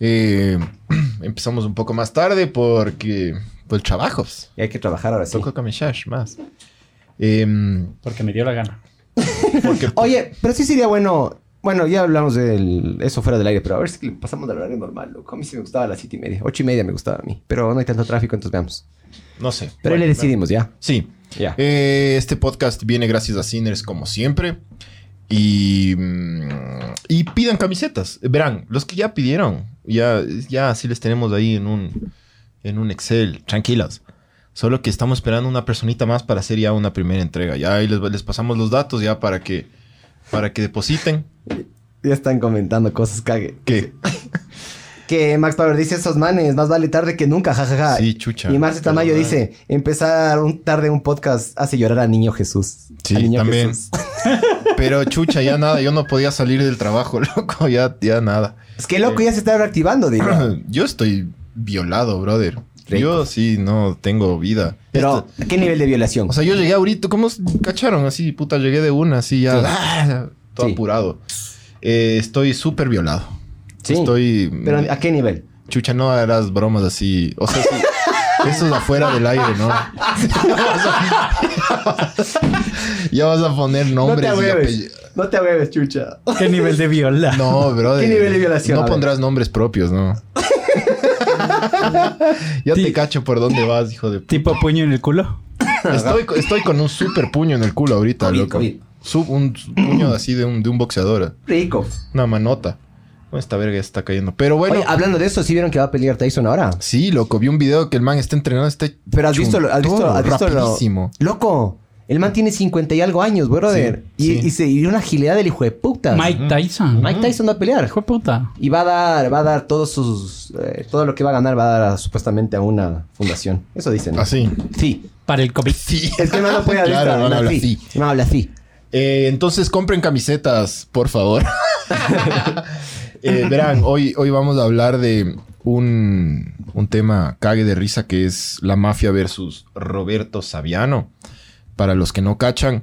Eh, empezamos un poco más tarde porque... Pues trabajos. Y hay que trabajar ahora sí. Toco camishash más. Em, Porque me dio la gana. porque Oye, pero sí sería bueno. Bueno, ya hablamos de eso fuera del aire, pero a ver si le pasamos del horario normal, loco. A mí sí me gustaba a las siete y media. Ocho y media me gustaba a mí. Pero no hay tanto tráfico, entonces veamos. no sé. Pero ahí le decidimos, ¿ya? Sí. Ya. Eh, este podcast viene gracias a Sinners como siempre. Y, mm, y pidan camisetas. Verán, los que ya pidieron, ya, ya sí les tenemos ahí en un, en un Excel, tranquilos. Solo que estamos esperando una personita más para hacer ya una primera entrega. Ya ahí les, les pasamos los datos ya para que, para que depositen. Ya están comentando cosas cague. ¿Qué? Que Max Power dice esos manes, más vale tarde que nunca, jajaja. Sí, chucha. Y Marce Tamayo dice, empezar un tarde un podcast hace llorar a Niño Jesús. Sí, niño también. Jesús. Pero chucha, ya nada. Yo no podía salir del trabajo, loco. Ya, ya nada. Es que loco, ya se está reactivando, digo. Yo estoy violado, brother. Rico. Yo sí no tengo vida. Pero, Esto- ¿a qué nivel de violación? o sea, yo llegué ahorita, ¿cómo cacharon? Así, puta, llegué de una, así ya, Sí. ah, todo Sí. apurado. Eh, estoy súper violado. Sí. Estoy. Pero, ¿a qué nivel? Chucha, no harás bromas así. O sea, sí. Eso es afuera del aire, ¿no? ya vas a poner No nombres te y ahueves. apellidos. No te ahueves, chucha. ¿Qué nivel de viola? No, brother. ¿Qué nivel de violación? No pondrás nombres propios, ¿no? ya te cacho por dónde vas, hijo de puta. ¿Tipo puño en el culo? Estoy, estoy con un super puño en el culo ahorita, COVID, loco. COVID. Sub- un puño así de un, de un boxeador. Rico. Una manota. Esta verga ya está cayendo. Pero bueno. Oye, hablando de eso, ¿sí vieron que va a pelear Tyson ahora? Sí, loco. Vi un video que el man está entrenando. Está Pero has visto, lo- has visto, has visto lo- rapidísimo. Loco, el man tiene 50 y algo años, brother. Sí, y, sí. y se y una agilidad del hijo de puta. Mike Tyson. Mike Tyson va a pelear. Hijo de puta. Y va a dar, va a dar todos sus, eh, todo lo que va a ganar va a dar a- supuestamente a una fundación. Eso dicen. ¿no? Así. Sí. Para el COVID. Sí. Es que no puede hablar Claro, man no, habla sí. así. Man habla así. Eh, entonces compren camisetas, por favor. Eh, verán, hoy, hoy vamos a hablar de un, un tema cague de risa que es la mafia versus Roberto Saviano. Para los que no cachan,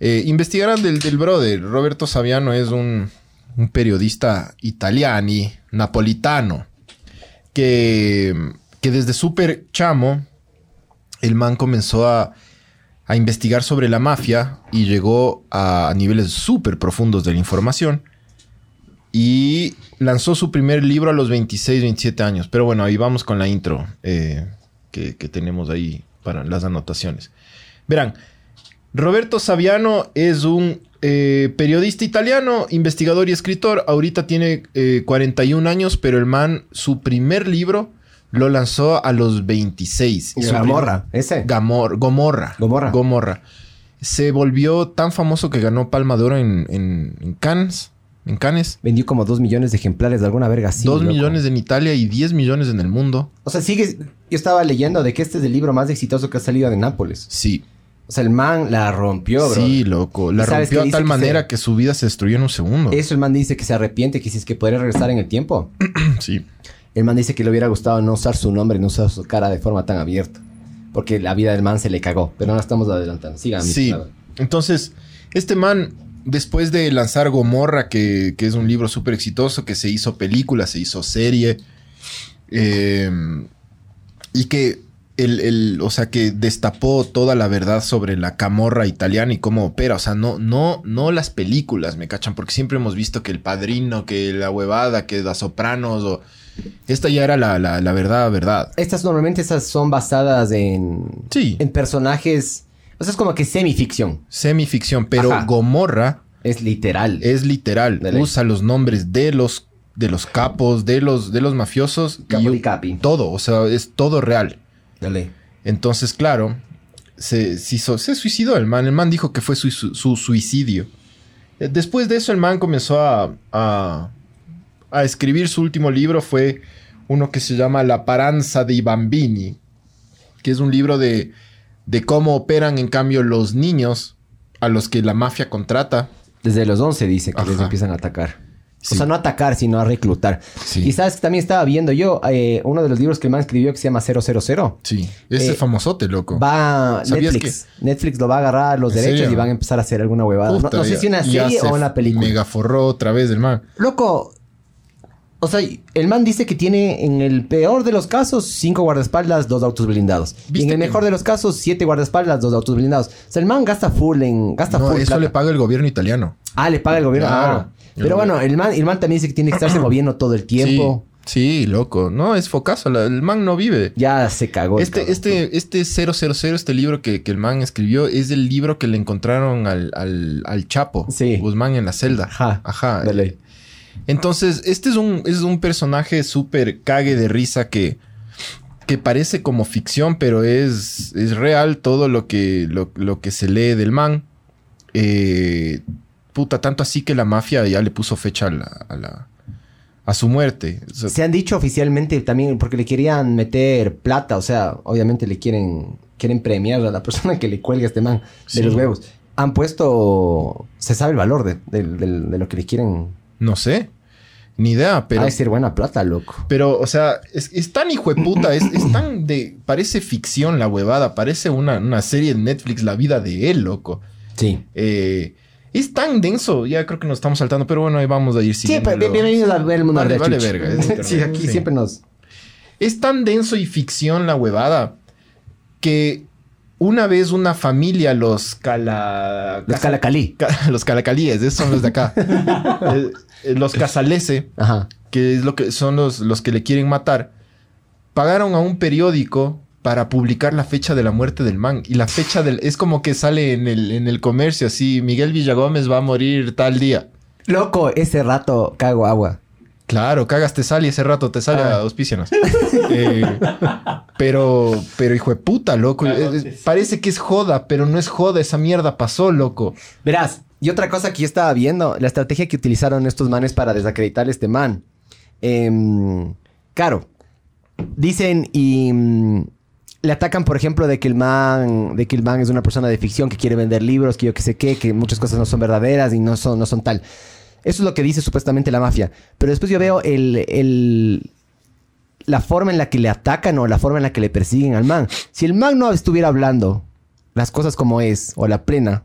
eh, investigarán del, del brother. Roberto Saviano es un, un periodista italiani, napolitano, que, que desde súper chamo, el man comenzó a, a investigar sobre la mafia y llegó a, a niveles súper profundos de la información. Y lanzó su primer libro a los 26, 27 años. Pero bueno, ahí vamos con la intro eh, que, que tenemos ahí para las anotaciones. Verán, Roberto Saviano es un eh, periodista italiano, investigador y escritor. Ahorita tiene eh, 41 años, pero el man, su primer libro lo lanzó a los 26. Y Su Gamorra, ese. Gamor, Gomorra. Gomorra. Gomorra. Se volvió tan famoso que ganó Palma de Oro en, en, en Cannes. En Cannes. Vendió como dos millones de ejemplares de alguna verga así. Dos loco. millones en Italia y 10 millones en el mundo. O sea, sigue. Yo estaba leyendo de que este es el libro más exitoso que ha salido de Nápoles. Sí. O sea, el man la rompió, bro. sí, loco. La ¿Y sabes rompió dice tal que manera se- que su vida se destruyó en un segundo. Eso el man dice que se arrepiente, que si es que podría regresar en el tiempo. Sí. El man dice que le hubiera gustado no usar su nombre, no usar su cara de forma tan abierta. Porque la vida del man se le cagó. Pero no estamos adelantando. Sigan. Sí. Entonces, este man, después de lanzar Gomorra, que, que es un libro súper exitoso, que se hizo película, se hizo serie, eh, y que el, el- o sea, que destapó toda la verdad sobre la camorra italiana y cómo opera. O sea, no, no, no las películas, me cachan, porque siempre hemos visto que el padrino, que la huevada, que las sopranos, o. Esta ya era la, la, la verdad, verdad. Estas normalmente esas son basadas en, Sí. en personajes. O sea, es como que semificción. Semificción, pero Ajá. Gomorra Es literal. es literal. Usa los nombres de los, de los capos, de los, de los mafiosos. Capo y capi. Todo, o sea, es todo real. Dale. Entonces, claro, se, se hizo- se suicidó el man. El man dijo que fue su, su- su suicidio. Eh, Después de eso, el man comenzó a, a, a escribir su último libro. Fue uno que se llama La Paranza de Bambini, que es un libro de, de cómo operan en cambio los niños a los que la mafia contrata. Desde los 11 dice que les empiezan a atacar. Sí. O sea, no atacar, sino a reclutar. Sí. Y sabes que también estaba viendo yo eh, uno de los libros que el man escribió que se llama 000. Sí, ese Eh, es famosote, loco. Va ¿Sabías Netflix. Netflix lo va a agarrar los ¿En derechos serio? y van a empezar a hacer alguna huevada. No- Puta, no, sé ya- si una serie se o una película. Mega forró otra vez el man. Loco, o sea, el man dice que tiene en el peor de los casos cinco guardaespaldas, dos autos blindados. Y ¿Viste en el que- mejor de los casos siete guardaespaldas, dos autos blindados. O sea, el man gasta full en gasta No, full eso plata. le paga el gobierno italiano. Ah, le paga el gobierno. Claro. Ah. Pero bueno, el man, el man también dice que tiene que estarse moviendo todo el tiempo. Sí, sí, loco. No, es focazo. la- el man no vive. Ya se cagó. Este, cabrón. este, este 000, este libro que, que el man escribió, es el libro que le encontraron al, al, al Chapo Sí. Guzmán en la celda. Ajá. Ajá. De ley. Entonces, este es un, es un personaje súper cague de risa que, que parece como ficción, pero es, es real todo lo que, lo, lo que se lee del man. Eh, puta, tanto así que la mafia ya le puso fecha a, la, a, la- a su muerte. O sea, Se han dicho oficialmente también porque le querían meter plata, o sea, obviamente le quieren quieren premiar a la persona que le cuelga a este man de Sí. los huevos. Han puesto, se sabe el valor de, de- de- de lo que le quieren. No sé. Ni idea, pero... Ha de ser buena plata, loco. Pero, o sea, es, es tan hijo de puta, es, es tan de. Parece ficción la huevada, parece una, una serie de Netflix, la vida de él, loco. Sí. Eh, es tan denso, ya creo que nos estamos saltando, pero bueno, ahí vamos a ir Siempre, siguiéndolo. bienvenidos a ver el mundo Vale, de vale verga, es sí, aquí sí. siempre nos. Es tan denso y ficción la huevada que una vez una familia, los cala... Los calacalí. ca- los calacalíes, esos son los de acá. Eh, eh, los casalese, Ajá. que es lo que son los, los que le quieren matar, pagaron a un periódico para publicar la fecha de la muerte del man. Y la fecha del... Es como que sale en el, en el comercio así, Miguel Villagómez va a morir tal día. Loco, ese rato cago agua. Claro, cagas te sale y ese rato te sale Ah. a auspícianos. Eh, pero, pero hijo de puta, loco. Es- es- parece que es joda, pero no es joda. Esa mierda pasó, loco. Verás, y otra cosa que yo estaba viendo, la estrategia que utilizaron estos manes para desacreditar a este man. Em, claro, dicen y mm, le atacan, por ejemplo, de que el man, de que el man es una persona de ficción que quiere vender libros, que yo que sé qué, que muchas cosas no son verdaderas y no son, no son tal. Eso es lo que dice supuestamente la mafia. Pero después yo veo el, el- la forma en la que le atacan o la forma en la que le persiguen al man. Si el man no estuviera hablando las cosas como es o la plena,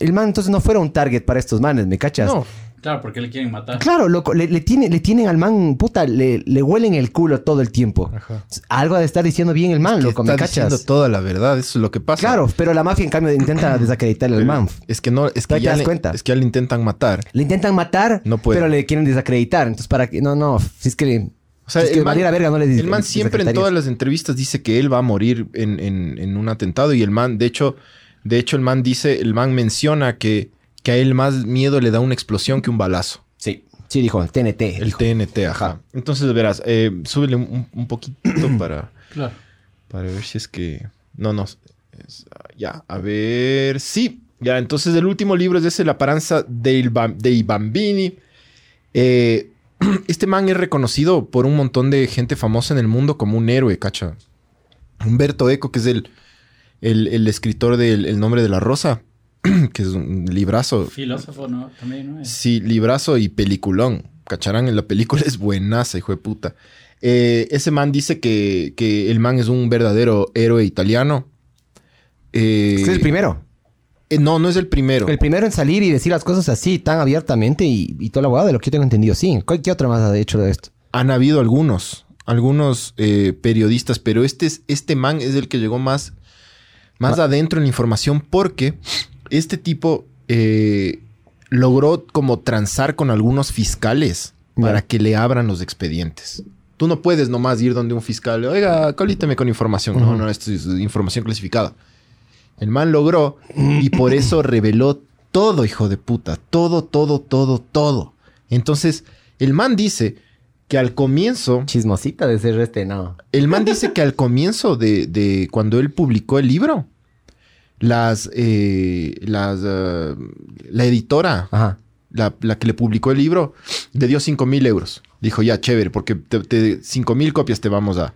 el man entonces no fuera un target para estos manes, ¿me cachas? No, Claro, porque le quieren matar. Claro, loco, le, le tiene- le tienen al man, puta, le, le huelen el culo todo el tiempo. Ajá. Algo ha de estar diciendo bien el man, que loco, ¿me está cachas? diciendo toda la verdad. Eso es lo que pasa. Claro, pero la mafia en cambio intenta desacreditarle al man. Es que no, es ¿Te que ya das le, cuenta? es que ya le intentan matar. Le intentan matar, No puede. pero le quieren desacreditar. Entonces, para que... No, no, si es que... O sea, si es que el man, verga, no le el man siempre en todas las entrevistas dice que él va a morir en, en- en un atentado y el man, de hecho, de hecho el man dice, el man menciona que, que a él más miedo le da una explosión que un balazo. Sí, sí, dijo, el TNT. El dijo. TNT, ajá. Entonces, verás, eh, súbele un, un poquito para, Claro. para ver si es que... No, no. es- ya, a ver... Sí, ya. Entonces el último libro es ese, La Paranza dei, dei Bambini. Eh, este man es reconocido por un montón de gente famosa en el mundo como un héroe, cacha. Humberto Eco, que es el, el, el escritor del El nombre de la rosa, que es un librazo. Filósofo, ¿no? También, ¿no? Es- Sí, librazo y peliculón. Cacharán, en la película es buenaza, hijo de puta. Eh, ese man dice que, que el man es un verdadero héroe italiano. Eh, Es el primero. eh, no, no es el primero. El primero en salir y decir las cosas así, tan abiertamente y, y toda la hueá de lo que yo tengo entendido. Sí, ¿Cuál- ¿qué otra más ha hecho de esto? Han habido algunos, algunos eh, periodistas, pero este, es, este man es el que llegó más, más adentro en la información porque este tipo eh, logró como transar con algunos fiscales para Ya. que le abran los expedientes. Tú no puedes nomás ir donde un fiscal, oiga, colíteme con información. No, no, esto es información clasificada. El man logró y por eso reveló todo, hijo de puta. Todo, todo, todo, todo. Entonces, el man dice que al comienzo, Chismosita de ser este, no. el man dice que al comienzo de, de cuando él publicó el libro, las, eh, las, eh, la editora Ajá. la, la que le publicó el libro, le dio 5 mil euros. Dijo, ya, chévere, porque te, te, 5 mil copias te vamos a...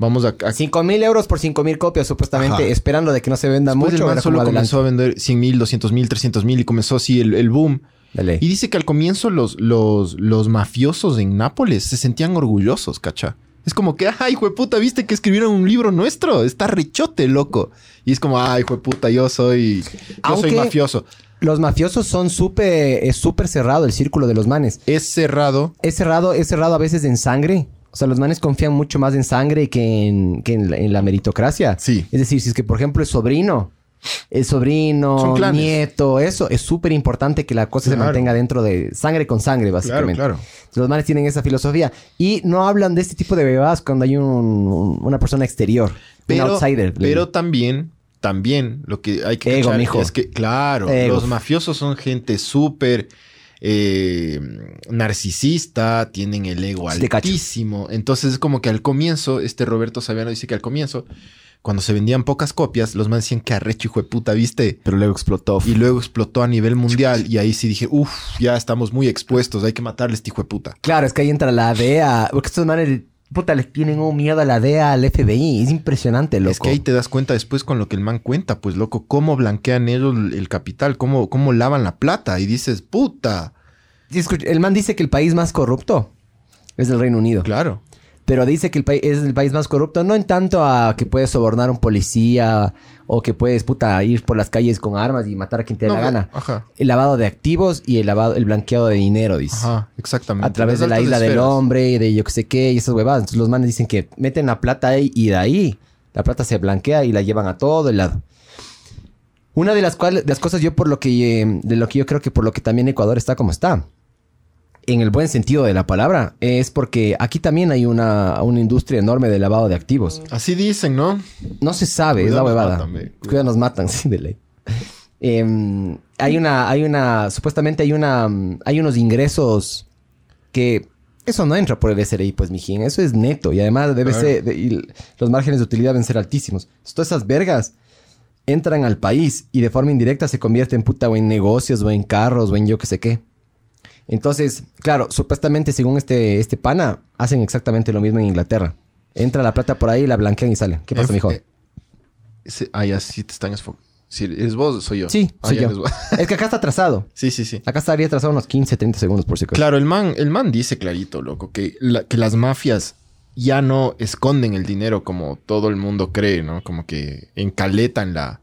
Vamos a... a 5 mil euros por 5 mil copias, supuestamente, Ajá. esperando de que no se venda Después mucho. el man solo adelante. comenzó a vender 100 mil, 200 mil, 300 mil y comenzó así el, el boom. De ley. Y dice que al comienzo los, los, los mafiosos en Nápoles se sentían orgullosos, cacha. Es como que, ay, hijo de puta, ¿viste que escribieron un libro nuestro? Está rechote, loco. Y es como, ay, hijo de puta, yo soy, yo Aunque- soy mafioso. Los mafiosos son súper... Es súper cerrado el círculo de los manes. Es cerrado. Es cerrado, es cerrado a veces en sangre. O sea, los manes confían mucho más en sangre que en, que en, la, en la meritocracia. Sí. Es decir, si es que, por ejemplo, es sobrino, el sobrino, nieto, eso, es súper importante que la cosa se Claro. mantenga dentro de sangre con sangre, básicamente. claro. Entonces, Los manes tienen esa filosofía. Y no hablan de este tipo de bebadas cuando hay un- un- una persona exterior, Pero, un outsider. pero también, también, lo que hay que Ego, mijo. es que, claro, Ego. los mafiosos son gente súper eh, narcisista, tienen el ego altísimo. Entonces es como que al comienzo, este Roberto Saviano dice que al comienzo, cuando se vendían pocas copias, los más decían que arrecho, hijo de puta, ¿viste? Pero luego explotó. Y luego explotó a nivel mundial y ahí sí dije, uff, ya estamos muy expuestos, hay que matarle a este hijo de puta. Claro, es que ahí entra la DEA. Porque estos manes, puta, les tienen un miedo a la DEA, al FBI. Es impresionante, loco. Es que ahí te das cuenta después con lo que el man cuenta, pues loco, cómo blanquean ellos el capital, cómo, cómo lavan la plata y dices, puta, Sí, escucha, el man dice que el país más corrupto es el Reino Unido. claro. Pero dice que el país es el país más corrupto, no en tanto a que puedes sobornar a un policía o que puedes, puta, ir por las calles con armas y matar a quien te dé No, la gana. Ajá, El lavado de activos y el lavado, el blanqueado de dinero, dice. ajá, exactamente. A través de la isla del hombre y de yo que sé qué y esas huevadas. Entonces los manes dicen que meten la plata ahí y de ahí la plata se blanquea y la llevan a todo el lado. Una de las cuales, de las cosas yo por lo que, eh, de lo que yo creo que por lo que también Ecuador está como está, en el buen sentido de la palabra, es porque aquí también hay una, una industria enorme de lavado de activos. Así dicen, ¿no? No se sabe, es la huevada. matan, ve. Cuidado, nos matan, sí, de ley. Em, hay una, hay una, supuestamente hay una, hay unos ingresos que eso no entra por el SRI, pues, mijín. Eso es neto y además debe Claro. ser, de- y los márgenes de utilidad deben ser altísimos. Entonces, todas esas vergas entran al país y de forma indirecta se convierten puta o en negocios o en carros o en yo que sé qué. Entonces, claro, supuestamente según este, este pana, hacen exactamente lo mismo en Inglaterra. Entra la plata por ahí, la blanquean y sale. ¿Qué pasa, mijo? eh, ah, ya sí te están esfocando. Si eres vos, soy yo. Sí, Ah, soy yo. Es que acá está atrasado. sí, sí, sí. Acá estaría atrasado unos 15, 30 segundos por si acaso. Claro, el man, el man dice clarito, loco, que, la- que las mafias ya no esconden el dinero como todo el mundo cree, ¿no? Como que encaletan la,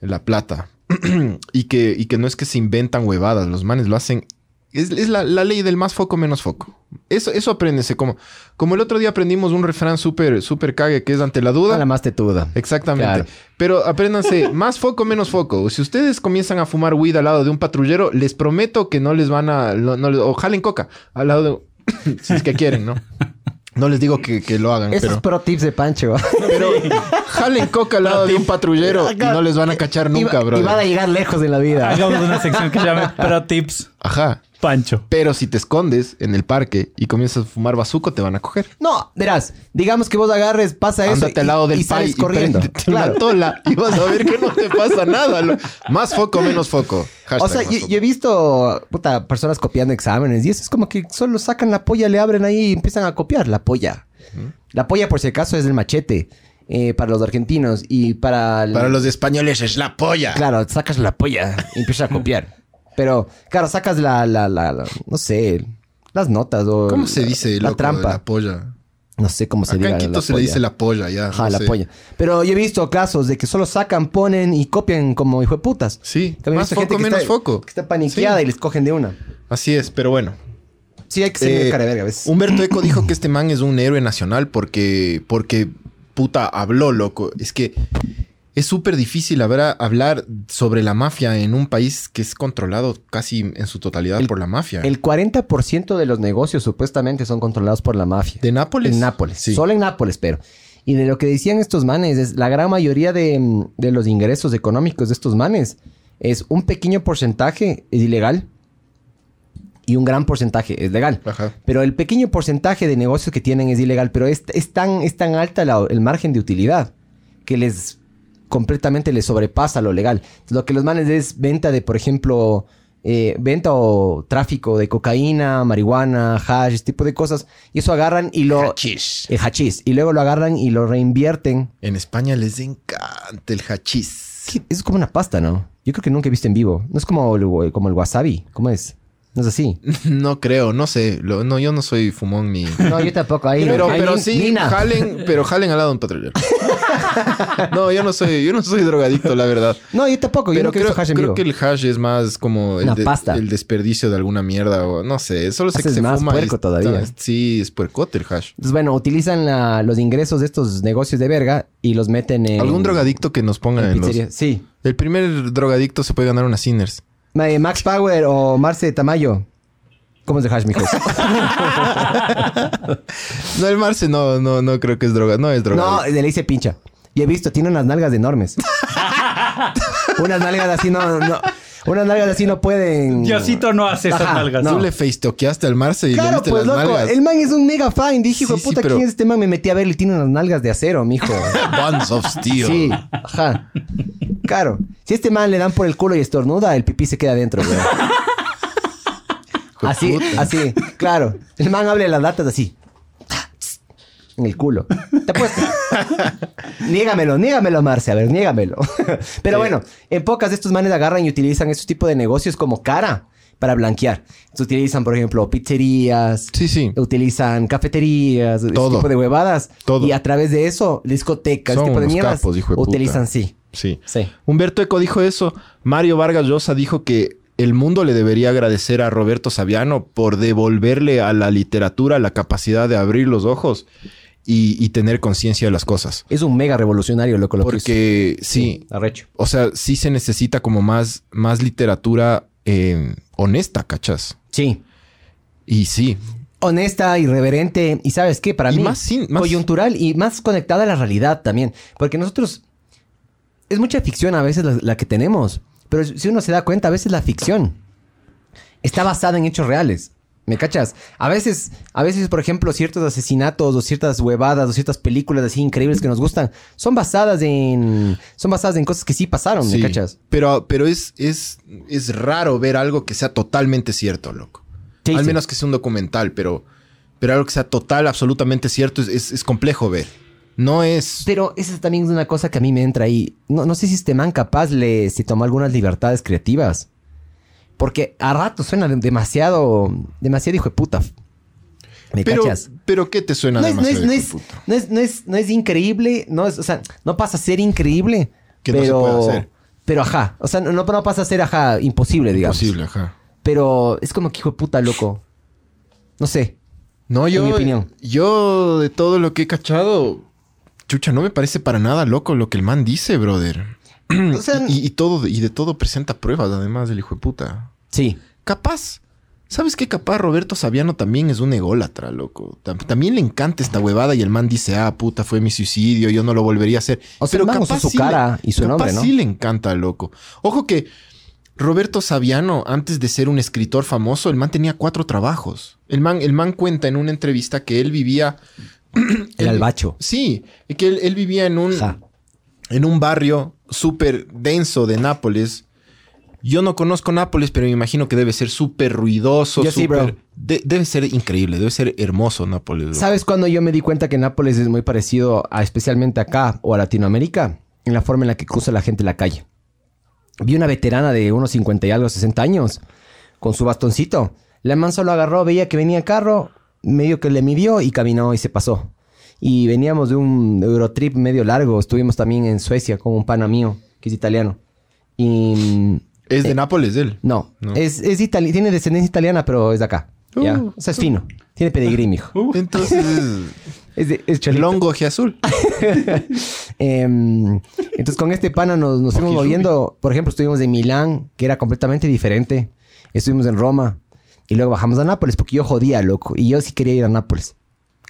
la plata. y, que, y que no es que se inventan huevadas, los manes lo hacen. Es, es la, la ley del más foco, menos foco. Eso, eso apréndese. Como, como el otro día aprendimos un refrán súper, súper cague que es ante la duda. A la más tetuda. Exactamente. Claro. Pero apréndanse, más foco, menos foco. Si ustedes comienzan a fumar weed al lado de un patrullero, les prometo que no les van a... no- o jalen coca al lado de... si es que quieren, ¿no? No les digo que, que lo hagan, Esos pero... pro tips de Pancho. Pero jalen coca al lado de un patrullero y no les van a cachar nunca, bro. y van a llegar lejos en la vida. Hagamos una sección que se llame Pro Tips Ajá. Pancho. Pero si te escondes en el parque y comienzas a fumar bazuco, te van a coger. No, verás, digamos que vos agarres, pasa eso Ándate y, al lado del y sales y corriendo. préndete Claro. una tola y vas a ver que no te pasa nada. lo- Más foco, menos foco. Hashtag O sea, yo, foco. yo he visto puta, personas copiando exámenes y eso es como que solo sacan la polla, le abren ahí y empiezan a copiar la polla. La polla, por si acaso, es el machete eh, para los argentinos y para... el- Para los españoles es la polla. Claro, sacas la polla y empiezas a copiar. Pero, claro, sacas la, la, la, la- no sé, las notas o... ¿Cómo se dice La loco, trampa. La polla. No sé cómo se Acá diga. en Quito la se le polla. dice la polla, ya. Ajá, no la sé. polla. Pero yo he visto casos de que solo sacan, ponen y copian como hijo de putas. Sí, También he más visto gente foco, que menos está- foco. Que está paniqueada Sí. y les cogen de una. Así es, pero bueno. Sí, hay que ser Eh, cara de verga a veces. Humberto Eco dijo que este man es un héroe nacional porque, porque puta, habló, loco. Es que es súper difícil hablar sobre la mafia en un país que es controlado casi en su totalidad El- por la mafia. El 40% de los negocios supuestamente son controlados por la mafia. ¿De Nápoles? En Nápoles. Sí. Solo en Nápoles, pero. Y de lo que decían estos manes, es la gran mayoría de, mm, de los ingresos económicos de estos manes es un pequeño porcentaje es ilegal y un gran porcentaje es legal. Ajá. Pero el pequeño porcentaje de negocios que tienen es ilegal, pero es, es tan, es tan alta la- el margen de utilidad que les completamente les sobrepasa lo legal. Lo que los manes es venta de, por ejemplo, eh, venta o tráfico de cocaína, marihuana, hash, este tipo de cosas. Y eso agarran y lo... Hachís. El hachís. Y luego lo agarran y lo reinvierten. En España les encanta el hachís. ¿Qué? Es como una pasta, ¿no? Yo creo que nunca he visto en vivo. No es como el, como el wasabi. ¿Cómo es? No es así. No creo, no sé. Lo- no, yo no soy fumón ni... No, yo tampoco. Ahí, Pero, pero sí, jalen, pero jalen al lado de un patrullero. no, yo no soy, yo no soy drogadicto, la verdad. No, yo tampoco. Yo Pero nunca he creo, hash en creo vivo. que el hash es más como el, de- pasta. el desperdicio de alguna mierda o no sé. Solo sé que se más fuma. y puerco está- todavía. Sí, es puercote el hash. Entonces, bueno, utilizan la- los ingresos de estos negocios de verga y los meten en... ¿Algún drogadicto que nos ponga en en los... Sí. El primer drogadicto se puede ganar una Sinners. Eh, Max Power o Marce Tamayo. ¿Cómo es de hash, mijos? No, el Marce no, no, no creo que es droga. No es no, drogadicto. le dice pincha. Y he visto, tiene unas nalgas enormes. unas nalgas así no, no... Unas nalgas así no pueden... Diosito no hace esas Ajá, nalgas. no. Tú le facetoqueaste al Marce y le Claro, viste pues las loco, nalgas. el man es un mega fan. Dije, hijo de Sí, sí, puta, pero- ¿quién es este man? Me metí a ver y tiene unas nalgas de acero, mijo. Buns of Steel. Sí, ajá. Claro. Si a este man le dan por el culo y estornuda, el pipí se queda adentro, güey. Así, así, claro. El man habla de las latas así. En el culo. Te apuesto. niégamelo, niégamelo, Marce. A ver, niégamelo. Pero bueno, en pocas de estos manes agarran y utilizan estos tipos de negocios como cara para blanquear. Entonces, utilizan, por ejemplo, pizzerías. Sí, sí. Utilizan cafeterías, ese Todo. tipo de huevadas. Todo. Y a través de eso, discotecas, Son ese tipo de mierdas, capos, hijo de puta. utilizan sí. Sí. Sí. Humberto Eco dijo eso. Mario Vargas Llosa dijo que el mundo le debería agradecer a Roberto Saviano por devolverle a la literatura la capacidad de abrir los ojos y, y tener conciencia de las cosas. Es un mega revolucionario, loco, lo que hizo. Porque sí, Arrecho. o sea, sí se necesita como más, más literatura eh, honesta, ¿cachas? Sí. Y sí, Honesta, irreverente. Y ¿sabes qué? Para Y mí, más coyuntural y más conectada a la realidad también. Porque nosotros... Es mucha ficción a veces la, la que tenemos. Pero si uno se da cuenta, a veces la ficción está basada en hechos reales. ¿Me cachas? A veces, a veces, por ejemplo, ciertos asesinatos o ciertas huevadas o ciertas películas así increíbles que nos gustan son basadas en... Son basadas en cosas que sí pasaron, ¿me cachas? Pero, pero es, es, es raro ver algo que sea totalmente cierto, loco. Sí, Al sí. menos que sea un documental, pero, pero algo que sea total, absolutamente cierto, es, es- es complejo ver. No es. Pero esa también es una cosa que a mí me entra ahí. No, no sé si este man capaz le se tomó algunas libertades creativas. Porque a rato suena de- demasiado, demasiado hijo de puta. ¿Me pero, cachas? pero ¿qué te suena No es, no, es, demasiado, no, hijo es, de puta? no, es, no, es, no es increíble, no es, o sea, no pasa a ser increíble. Que no se pero, puede hacer. Pero ajá, o sea, no, no pasa a ser ajá, imposible, digamos. Posible, ajá. Pero es como que hijo de puta, loco. No sé. No, En yo. mi opinión. Yo, de todo lo que he cachado, chucha, no me parece para nada loco lo que el man dice, brother. O sea, y, y todo, y de todo presenta pruebas, además, del hijo de puta. Sí. Capaz. ¿Sabes qué? Capaz Roberto Saviano también es un ególatra, loco. Tam- También le encanta esta huevada y el man dice, ah, puta, fue mi suicidio, yo no lo volvería a hacer. O sea, el man usó su sí cara le- y su capaz nombre, ¿no? sí le encanta, loco. Ojo que Roberto Saviano, antes de ser un escritor famoso, el man tenía cuatro trabajos. El man, el man cuenta en una entrevista que él vivía... El albacho. Sí, que él, él vivía en un Ja. en un barrio súper denso de Nápoles. Yo no conozco Nápoles, pero me imagino que debe ser súper ruidoso. Yo sí, bro. de- debe ser increíble, debe ser hermoso Nápoles. ¿Sabes cuando yo me di cuenta que Nápoles es muy parecido a especialmente acá o a Latinoamérica? En la forma en la que cruza la gente la calle. Vi una veterana de unos 50 y algo, 60 años, con su bastoncito. La man solo agarró, veía que venía carro, medio que le midió y caminó y se pasó. Y veníamos de un Eurotrip medio largo. Estuvimos también en Suecia con un pana mío, que es italiano. Y... Es de Nápoles él. No, No. Es, es itali- tiene descendencia italiana, pero es de acá. ¿ya? Uh. O sea, es fino. Tiene pedigrí, mijo. Entonces es Es, de, es el cholito. hongo azul. Em, entonces con este pana nos, nos fuimos Ojirrubi. moviendo. Por ejemplo, estuvimos en Milán, que era completamente diferente. Estuvimos en Roma. Y luego bajamos a Nápoles porque yo jodía, loco. Y yo sí quería ir a Nápoles.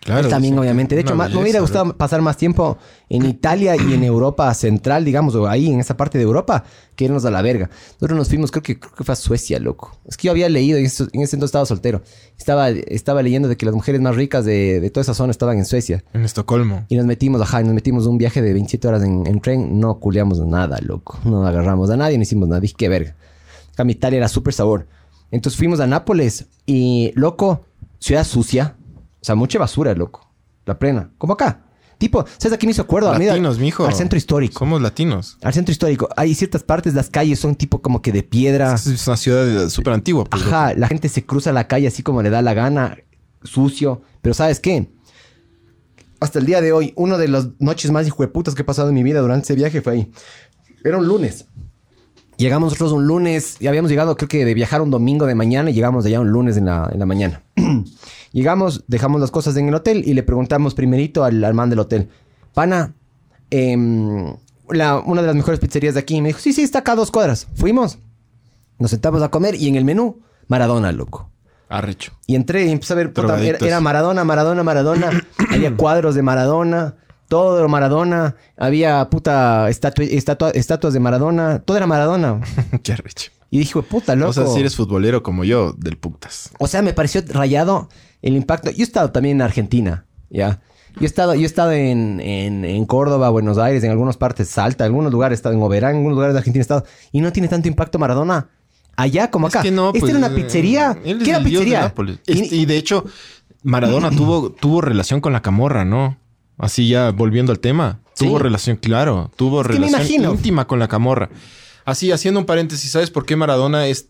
Claro. También, sí, obviamente. De hecho, más- me belleza, hubiera gustado pasar más tiempo en Italia y en Europa central, digamos, o ahí en esa parte de Europa, que irnos a la verga. Nosotros nos fuimos, creo que, creo que fue a Suecia, loco. Es que yo había leído, en ese, en ese entonces estaba soltero. Estaba, estaba leyendo de que las mujeres más ricas de, de toda esa zona estaban en Suecia. En Estocolmo. Y nos metimos, ajá, y nos metimos un viaje de 27 horas en, en tren. No culiamos nada, loco. No agarramos a nadie, no hicimos nada. Dije, qué verga. Cambio Italia era súper sabor. Entonces fuimos a Nápoles y, loco, ciudad sucia. O sea, mucha basura, loco. La plena. Como acá. Tipo, ¿sabes a me hizo acuerdo? A mí, Latinos, mijo. Al centro histórico. Somos latinos. Al centro histórico. Hay ciertas partes, las calles son tipo como que de piedra. Es una ciudad súper antigua. Pues, Ajá, la gente se cruza la calle así como le da la gana, sucio. Pero ¿sabes qué? Hasta el día de hoy, una de las noches más hijueputas que he pasado en mi vida durante ese viaje fue ahí. Era un lunes. Llegamos nosotros un lunes, y habíamos llegado creo que de viajar un domingo de mañana y llegamos allá un lunes en la, en la mañana. llegamos, dejamos las cosas en el hotel y le preguntamos primerito al, al man del hotel, pana, em, la- una de las mejores pizzerías de aquí. Y me dijo, sí, sí, está acá a dos cuadras. Fuimos, nos sentamos a comer y en el menú, Maradona, loco. Arrecho. Y entré y empecé a ver, puta, era, era Maradona, Maradona, Maradona. Había cuadros de Maradona, todo era Maradona. Había, puta, estatu- estatua- estatuas de Maradona. Todo era Maradona. Qué arrecho. Y dije, puta, loco. O sea, si eres futbolero como yo, del putas. O sea, me pareció rayado el impacto. Yo he estado también en Argentina, ¿ya? Yo he estado, yo he estado en, en, en Córdoba, Buenos Aires, en algunas partes, Salta, en algunos lugares, he estado en Oberán, en algunos lugares de Argentina he estado. Y no tiene tanto impacto Maradona allá como Es acá. que no, Esta pues, era una eh, pizzería. ¿Qué era de pizzería? Y- Este, Y, de hecho, Maradona tuvo, tuvo relación con la camorra, ¿no? Así ya volviendo al tema. Sí. Tuvo relación, claro. Tuvo relación íntima con la camorra. Así, haciendo un paréntesis, ¿sabes por qué Maradona es,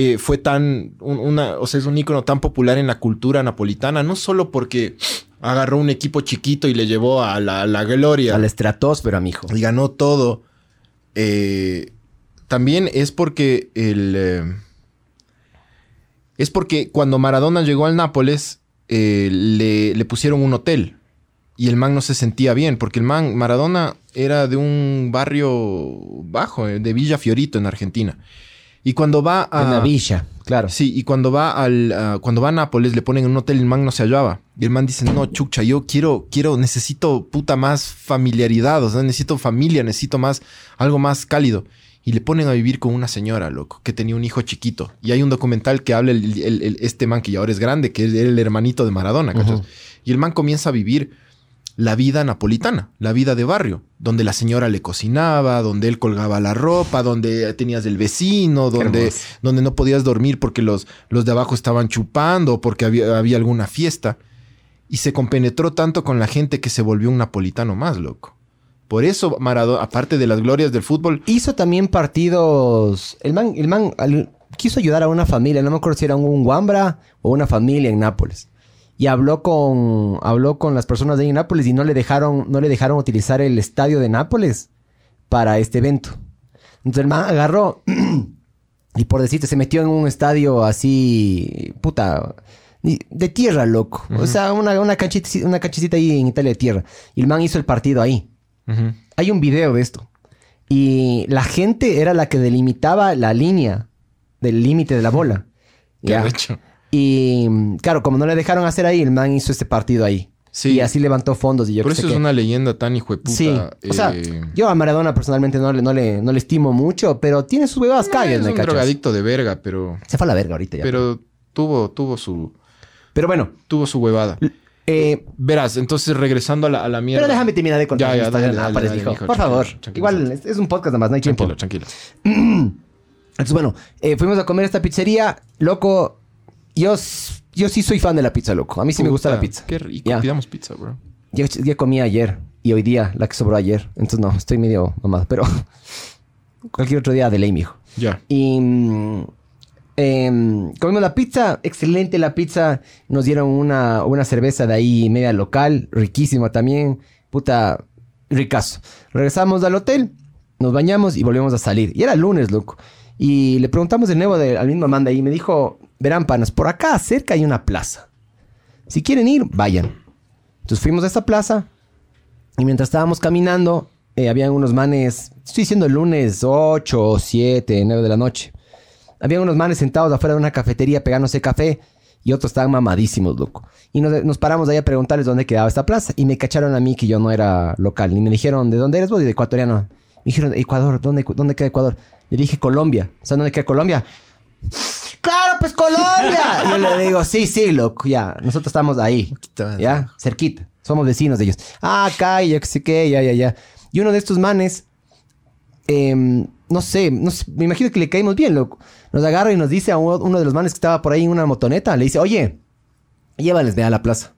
eh, fue tan... un- una, o sea, es un ícono tan popular en la cultura napolitana? No solo porque agarró un equipo chiquito y le llevó a la, a la gloria Al estratosfera, mijo. y ganó todo. eh, también es porque el. eh, es porque cuando Maradona llegó al Nápoles, le, le pusieron un hotel. Y el man no se sentía bien, porque el man, Maradona, era de un barrio bajo, de Villa Fiorito, en Argentina. Y cuando va a. En la villa, claro. Sí, y cuando va al ah, cuando va a Nápoles le ponen en un hotel y el man no se hallaba. Y el man dice, "No, chucha, yo quiero quiero necesito puta más familiaridad, o sea, necesito familia, necesito más algo más cálido." Y le ponen a vivir con una señora, loco, que tenía un hijo chiquito. Y hay un documental que habla el, el- el- este man que ya ahora es grande, que es el hermanito de Maradona. Y el man comienza a vivir la vida napolitana, la vida de barrio, donde la señora le cocinaba, donde él colgaba la ropa, donde tenías el vecino, donde, donde no podías dormir porque los, los de abajo estaban chupando o porque había, había alguna fiesta. Y se compenetró tanto con la gente que se volvió un napolitano más, loco. Por eso Maradona, aparte de las glorias del fútbol, Hizo también partidos. El man, el man al- quiso ayudar a una familia. No me acuerdo si era un Wambra o una familia en Nápoles. Y habló con, habló con las personas de ahí en Nápoles y no le dejaron, no le dejaron utilizar el estadio de Nápoles para este evento. Entonces el man agarró y por decirte, se metió en un estadio así, puta, de tierra, loco. O sea, una, una, canchita, una ahí en Italia de tierra. Y el man hizo el partido ahí. Hay un video de esto. Y la gente era la que delimitaba la línea del límite de la bola. qué Ya. arrecho. Y claro, como no le dejaron hacer ahí, el man hizo este partido ahí. Sí. Y así levantó fondos y yo Por eso es una leyenda tan hijo de puta. Sí. O sea, eh, yo a Maradona personalmente no le, no le, no le estimo mucho, pero tiene sus huevadas calles, es ¿me un cachas? drogadicto de verga, pero, Se fue a la verga ahorita ya. Pero, pero tuvo, tuvo su, bueno, tuvo su huevada. eh, Verás, entonces regresando a la, a la mierda. pero déjame terminar de contar Ya, ya, dale, hijo, Por favor. Igual es, es un podcast nada más, no hay tiempo. Tranquilo, tranquilo. Entonces, bueno, eh, fuimos a comer a esta pizzería. Loco, yo, sí soy fan de la pizza, loco. A mí sí me gusta la pizza. Qué rico. Ya. Pidamos pizza, bro. Yo ya comí ayer y hoy día la que sobró ayer. Entonces, no, estoy medio mamado. Pero cualquier otro día de ley, mijo. Ya. Y mm, em, comimos la pizza, excelente la pizza. Nos dieron una, una cerveza de ahí media local, riquísima también. Puta, ricazo. Regresamos al hotel, nos bañamos y volvimos a salir. Y era lunes, loco. Y le preguntamos de nuevo al mismo man de ahí. Me dijo, verán, panas, por acá cerca hay una plaza. Si quieren ir, vayan. Entonces fuimos a esa plaza y mientras estábamos caminando, eh, habían unos manes, estoy diciendo el lunes 8, 7, 9 de la noche. Habían unos manes sentados afuera de una cafetería pegándose café y otros estaban mamadísimos, loco. Y nos, nos paramos ahí a preguntarles dónde quedaba esta plaza y me cacharon a mí que yo no era local. Y me dijeron, ¿de dónde eres vos? Y de ecuatoriano. Me dijeron, Ecuador, ¿dónde, dónde queda Ecuador? Dije, Colombia. ¿Sabes dónde queda Colombia? ¡Claro, pues Colombia! Y yo le digo, sí, sí, loco, ya. Nosotros estamos ahí. ¿Ya? Cerquita. Somos vecinos de ellos. Ah, acá, y yo qué sé qué, ya, ya, ya. Y uno de estos manes em, no sé, no sé, me imagino que le caímos bien, loco. Nos agarra y nos dice a uno, de los manes que estaba por ahí en una motoneta, le dice, oye, llévales ve a la plaza.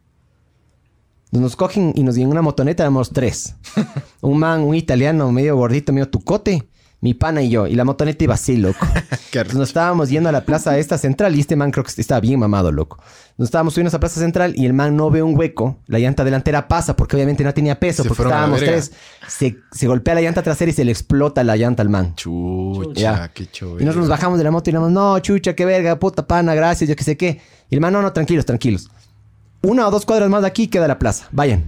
Nos cogen y nos en una motoneta, éramos tres. un man, un italiano medio gordito, medio tucote, mi pana y yo. Y la motoneta iba así, loco. Qué Entonces nos estábamos yendo a la plaza esta central y este man creo que estaba bien mamado, loco. Nos estábamos subiendo a esa plaza central y el man no ve un hueco. La llanta delantera pasa porque obviamente no tenía peso Se porque estábamos tres. Se, se golpea la llanta trasera y se le explota la llanta al man. Chucha, Ya. qué Y chévere. nosotros nos bajamos de la moto y le damos, no, chucha, qué verga, puta pana, gracias, yo qué sé qué. Y el man, no, no, tranquilos, tranquilos. Una o dos cuadras más de aquí queda la plaza. Vayan.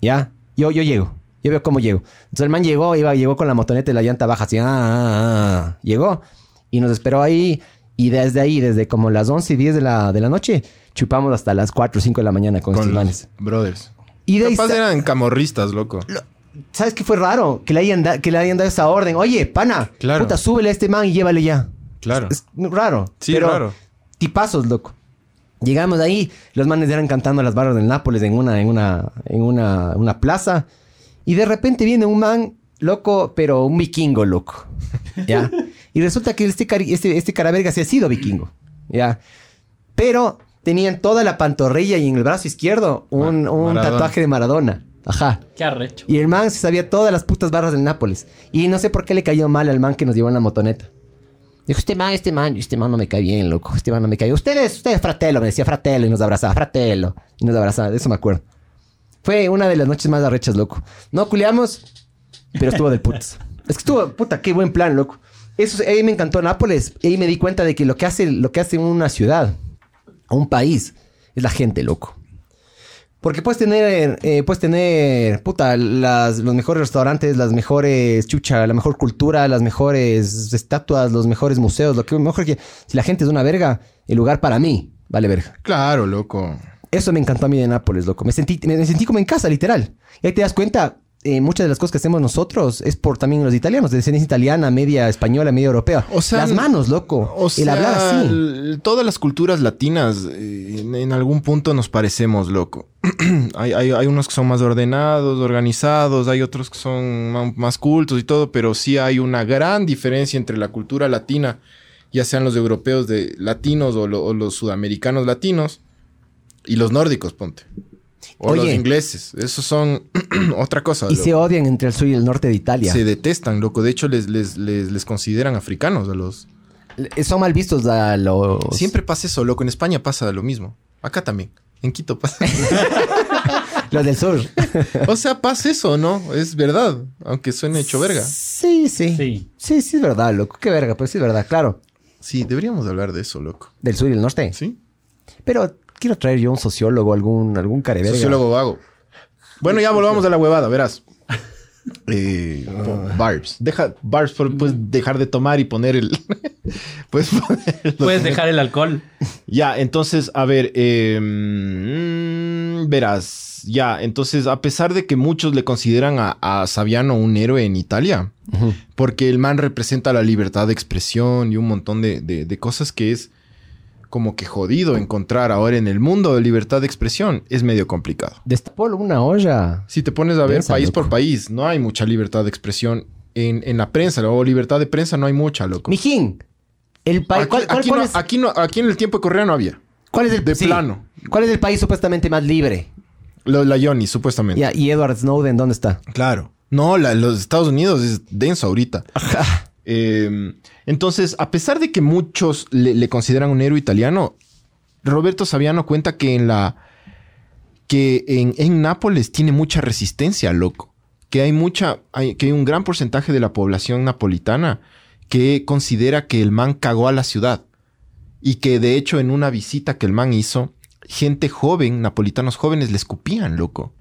Ya. Yo, yo llego. Yo veo cómo llego. Entonces el man llegó, iba, llegó con la motoneta y la llanta baja así. ah, ah, ah. Llegó. Y nos esperó ahí. Y desde ahí, desde como las 11 y 10 de la, de la noche, chupamos hasta las 4 o 5 de la mañana con, Con estos los manes. brothers. Y de Capaz eran camorristas, loco. ¿Sabes qué fue raro? Que le hayan, da- que le hayan dado esa orden. Oye, pana, Claro. puta, súbele a este man y llévale ya. Claro. Es raro. Sí, pero raro. Tipazos, loco. Llegamos ahí, los manes eran cantando las barras del Nápoles en una, en una, en una, una plaza. Y de repente viene un man, loco, pero un vikingo, loco. ¿Ya? y resulta que este, este, este caraverga se ha sido vikingo. ¿Ya? Pero tenían toda la pantorrilla y en el brazo izquierdo un, un tatuaje de Maradona. Ajá. Qué arrecho. Y el man se sabía todas las putas barras del Nápoles. Y no sé por qué le cayó mal al man que nos llevó en la motoneta. Dijo, este man, este man, este man no me cae bien, loco. Este man no me cae bien. Ustedes, ustedes, fratello, me decía fratello y nos abrazaba, fratello. Y nos abrazaba, de eso me acuerdo. Fue una de las noches más arrechas, loco. No culeamos, pero estuvo del putas. Es que estuvo, puta, qué buen plan, loco. Eso, ahí me encantó Nápoles. Ahí me di cuenta de que lo que hace, lo que hace una ciudad, un país, es la gente, loco. Porque puedes tener, eh, puedes tener, puta, las, los mejores restaurantes, las mejores chucha, la mejor cultura, las mejores estatuas, los mejores museos, lo que mejor que si la gente es una verga, el lugar para mí vale verga. Claro, loco. Eso me encantó a mí de Nápoles, loco. Me sentí, me, me sentí como en casa, literal. Y ahí te das cuenta, eh, muchas de las cosas que hacemos nosotros es por también los italianos, de descendencia italiana, media española, media europea. O sea, las manos, loco. O sea, el hablar así. todas las culturas latinas eh, en, en algún punto nos parecemos, loco. hay, hay- hay unos que son más ordenados, organizados, hay otros que son más cultos y todo, pero sí hay una gran diferencia entre la cultura latina, ya sean los europeos de latinos o, lo- o los sudamericanos latinos y los nórdicos, ponte. O Oye. los ingleses. Esos son otra cosa. Y loco. se odian entre el sur y el norte de Italia. Se detestan, loco. De hecho, les, les, les, les consideran africanos a los... Son mal vistos a los... Siempre pasa eso, loco. En España pasa lo mismo. Acá también. En Quito pasa. Los del sur. o sea, pasa eso, ¿no? Es verdad. Aunque suene hecho verga. Sí, sí. Sí. Sí, sí es verdad, loco. Qué verga, pero sí es verdad, claro. Sí, deberíamos hablar de eso, loco. Del sur y el norte. ¿Sí? Pero quiero traer yo un sociólogo, algún, algún careverga. Sociólogo vago. Bueno, ya volvamos a la huevada, verás. Eh, barbs. Deja, barbs, por- puedes dejar de tomar y poner el. puedes poner Puedes dejar el alcohol. Ya, entonces, a ver, eh, mm, verás, ya, entonces, a pesar de que muchos le consideran a, a Saviano un héroe en Italia, porque el man representa la libertad de expresión y un montón de, de- de cosas que es como que jodido encontrar ahora en el mundo de libertad de expresión, es medio complicado. Destapó una olla. Si te pones a ver país loco. por país, no hay mucha libertad de expresión en, en la prensa, o libertad de prensa no hay mucha, loco. Mijín, el país... Aquí, ¿cuál, cuál- aquí cuál no- es, aquí no- aquí en el tiempo de Correa no había. cuál es el... de plano. ¿Cuál es el país supuestamente más libre? Lo- la Yoni, supuestamente. Y Edward Snowden, ¿dónde está? Claro. No, la- los Estados Unidos es denso ahorita. Eh, entonces, a pesar de que muchos le, consideran un héroe italiano, Roberto Saviano cuenta que en la. que en, en Nápoles tiene mucha resistencia, loco. Que hay mucha. hay- que hay un gran porcentaje de la población napolitana que considera que el man cagó a la ciudad. Y que de hecho, en una visita que el man hizo, gente joven, napolitanos jóvenes, le escupían, loco.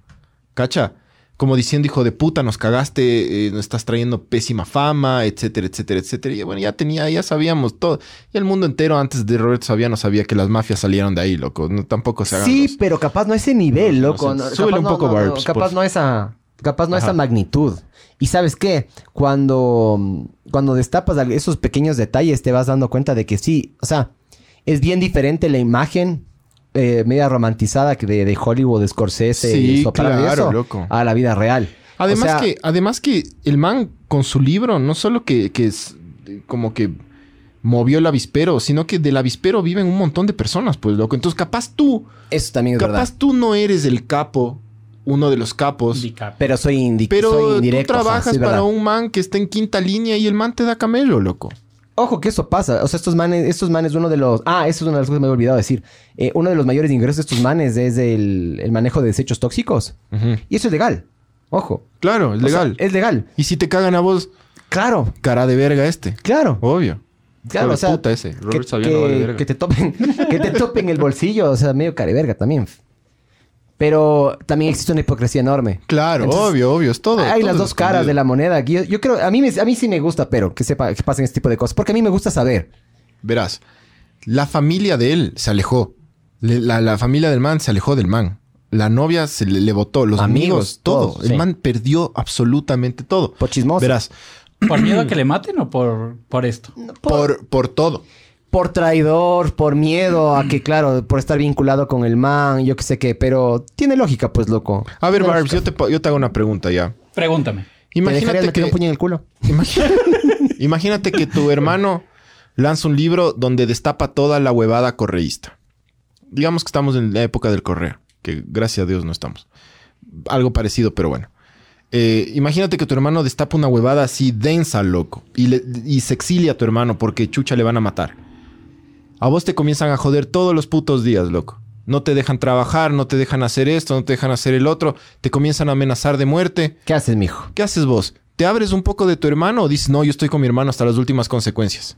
¿Cacha? Como diciendo, hijo de puta, nos cagaste, eh, nos estás trayendo pésima fama, etcétera, etcétera, etcétera. Y bueno, ya tenía, ya sabíamos todo. Y el mundo entero antes de Roberto Saviano sabía que las mafias salieron de ahí, loco. No, tampoco se hagan Sí, los- pero capaz no a ese nivel, No, loco. no Súbele un poco, Barbs, Capaz por- no esa... Capaz no esa magnitud. Y ¿sabes qué? Cuando, cuando destapas esos pequeños detalles te vas dando cuenta de que sí, o sea, es bien diferente la imagen eh, media romantizada que de, de Hollywood, de Scorsese Sí, y Soprano y claro, eso, loco. a la vida real. Además, O sea, que, además que el man con su libro, no solo que, que es eh, como que movió el avispero, sino que del avispero viven un montón de personas, pues, loco. Entonces, capaz tú, Eso también es capaz verdad. tú no eres el capo, uno de los capos. Pero soy, indi pero soy tú trabajas para verdad. un man que está en quinta línea y el man te da camello, loco. Ojo que eso pasa. O sea, estos manes, estos manes, uno de los. Ah, eso es una de las cosas que me he olvidado decir. Eh, uno de los mayores ingresos de estos manes es el, el manejo de desechos tóxicos. Y eso es legal. Ojo. Claro, es O sea, legal. es legal. Y si te cagan a vos, Claro, cara de verga este. claro. Obvio. Claro, de o sea, puta ese. que, Robert Saviano vale que- verga. que te topen, que te topen el bolsillo, o sea, medio careverga también. Pero también existe una hipocresía enorme. Claro, Entonces, obvio, obvio, es todo. Hay todo las dos caras de la moneda. Yo, yo creo, a mí, me- a mí sí me gusta, pero que sepa que pasen este tipo de cosas. Porque a mí me gusta saber. Verás, la familia de él se alejó. Le- la, la familia del man se alejó del man. La novia se le, le votó, los Amigos, amigos, todo. todo, el sí. man perdió absolutamente todo. Por chismoso. Verás, ¿Por miedo a que le maten o por, por esto? por, por todo. Por traidor, por miedo a que, claro, por estar vinculado con el man, yo qué sé qué. Pero tiene lógica, pues, loco. A ver, Barbs, yo te, yo te hago una pregunta ya. Pregúntame. ¿Te dejarías Imagínate meter un que, puño en el culo? imagínate que tu hermano lanza un libro donde destapa toda la huevada correísta. Digamos que estamos en la época del correo, que gracias a Dios no estamos. Algo parecido, pero bueno. Eh, imagínate que tu hermano destapa una huevada así densa, loco, y, le- y se exilia a tu hermano porque chucha le van a matar. A vos te comienzan a joder todos los putos días, loco. No te dejan trabajar, no te dejan hacer esto, no te dejan hacer el otro, te comienzan a amenazar de muerte. ¿Qué haces, mijo? ¿Qué haces vos? ¿Te abres un poco de tu hermano o dices, no, yo estoy con mi hermano hasta las últimas consecuencias?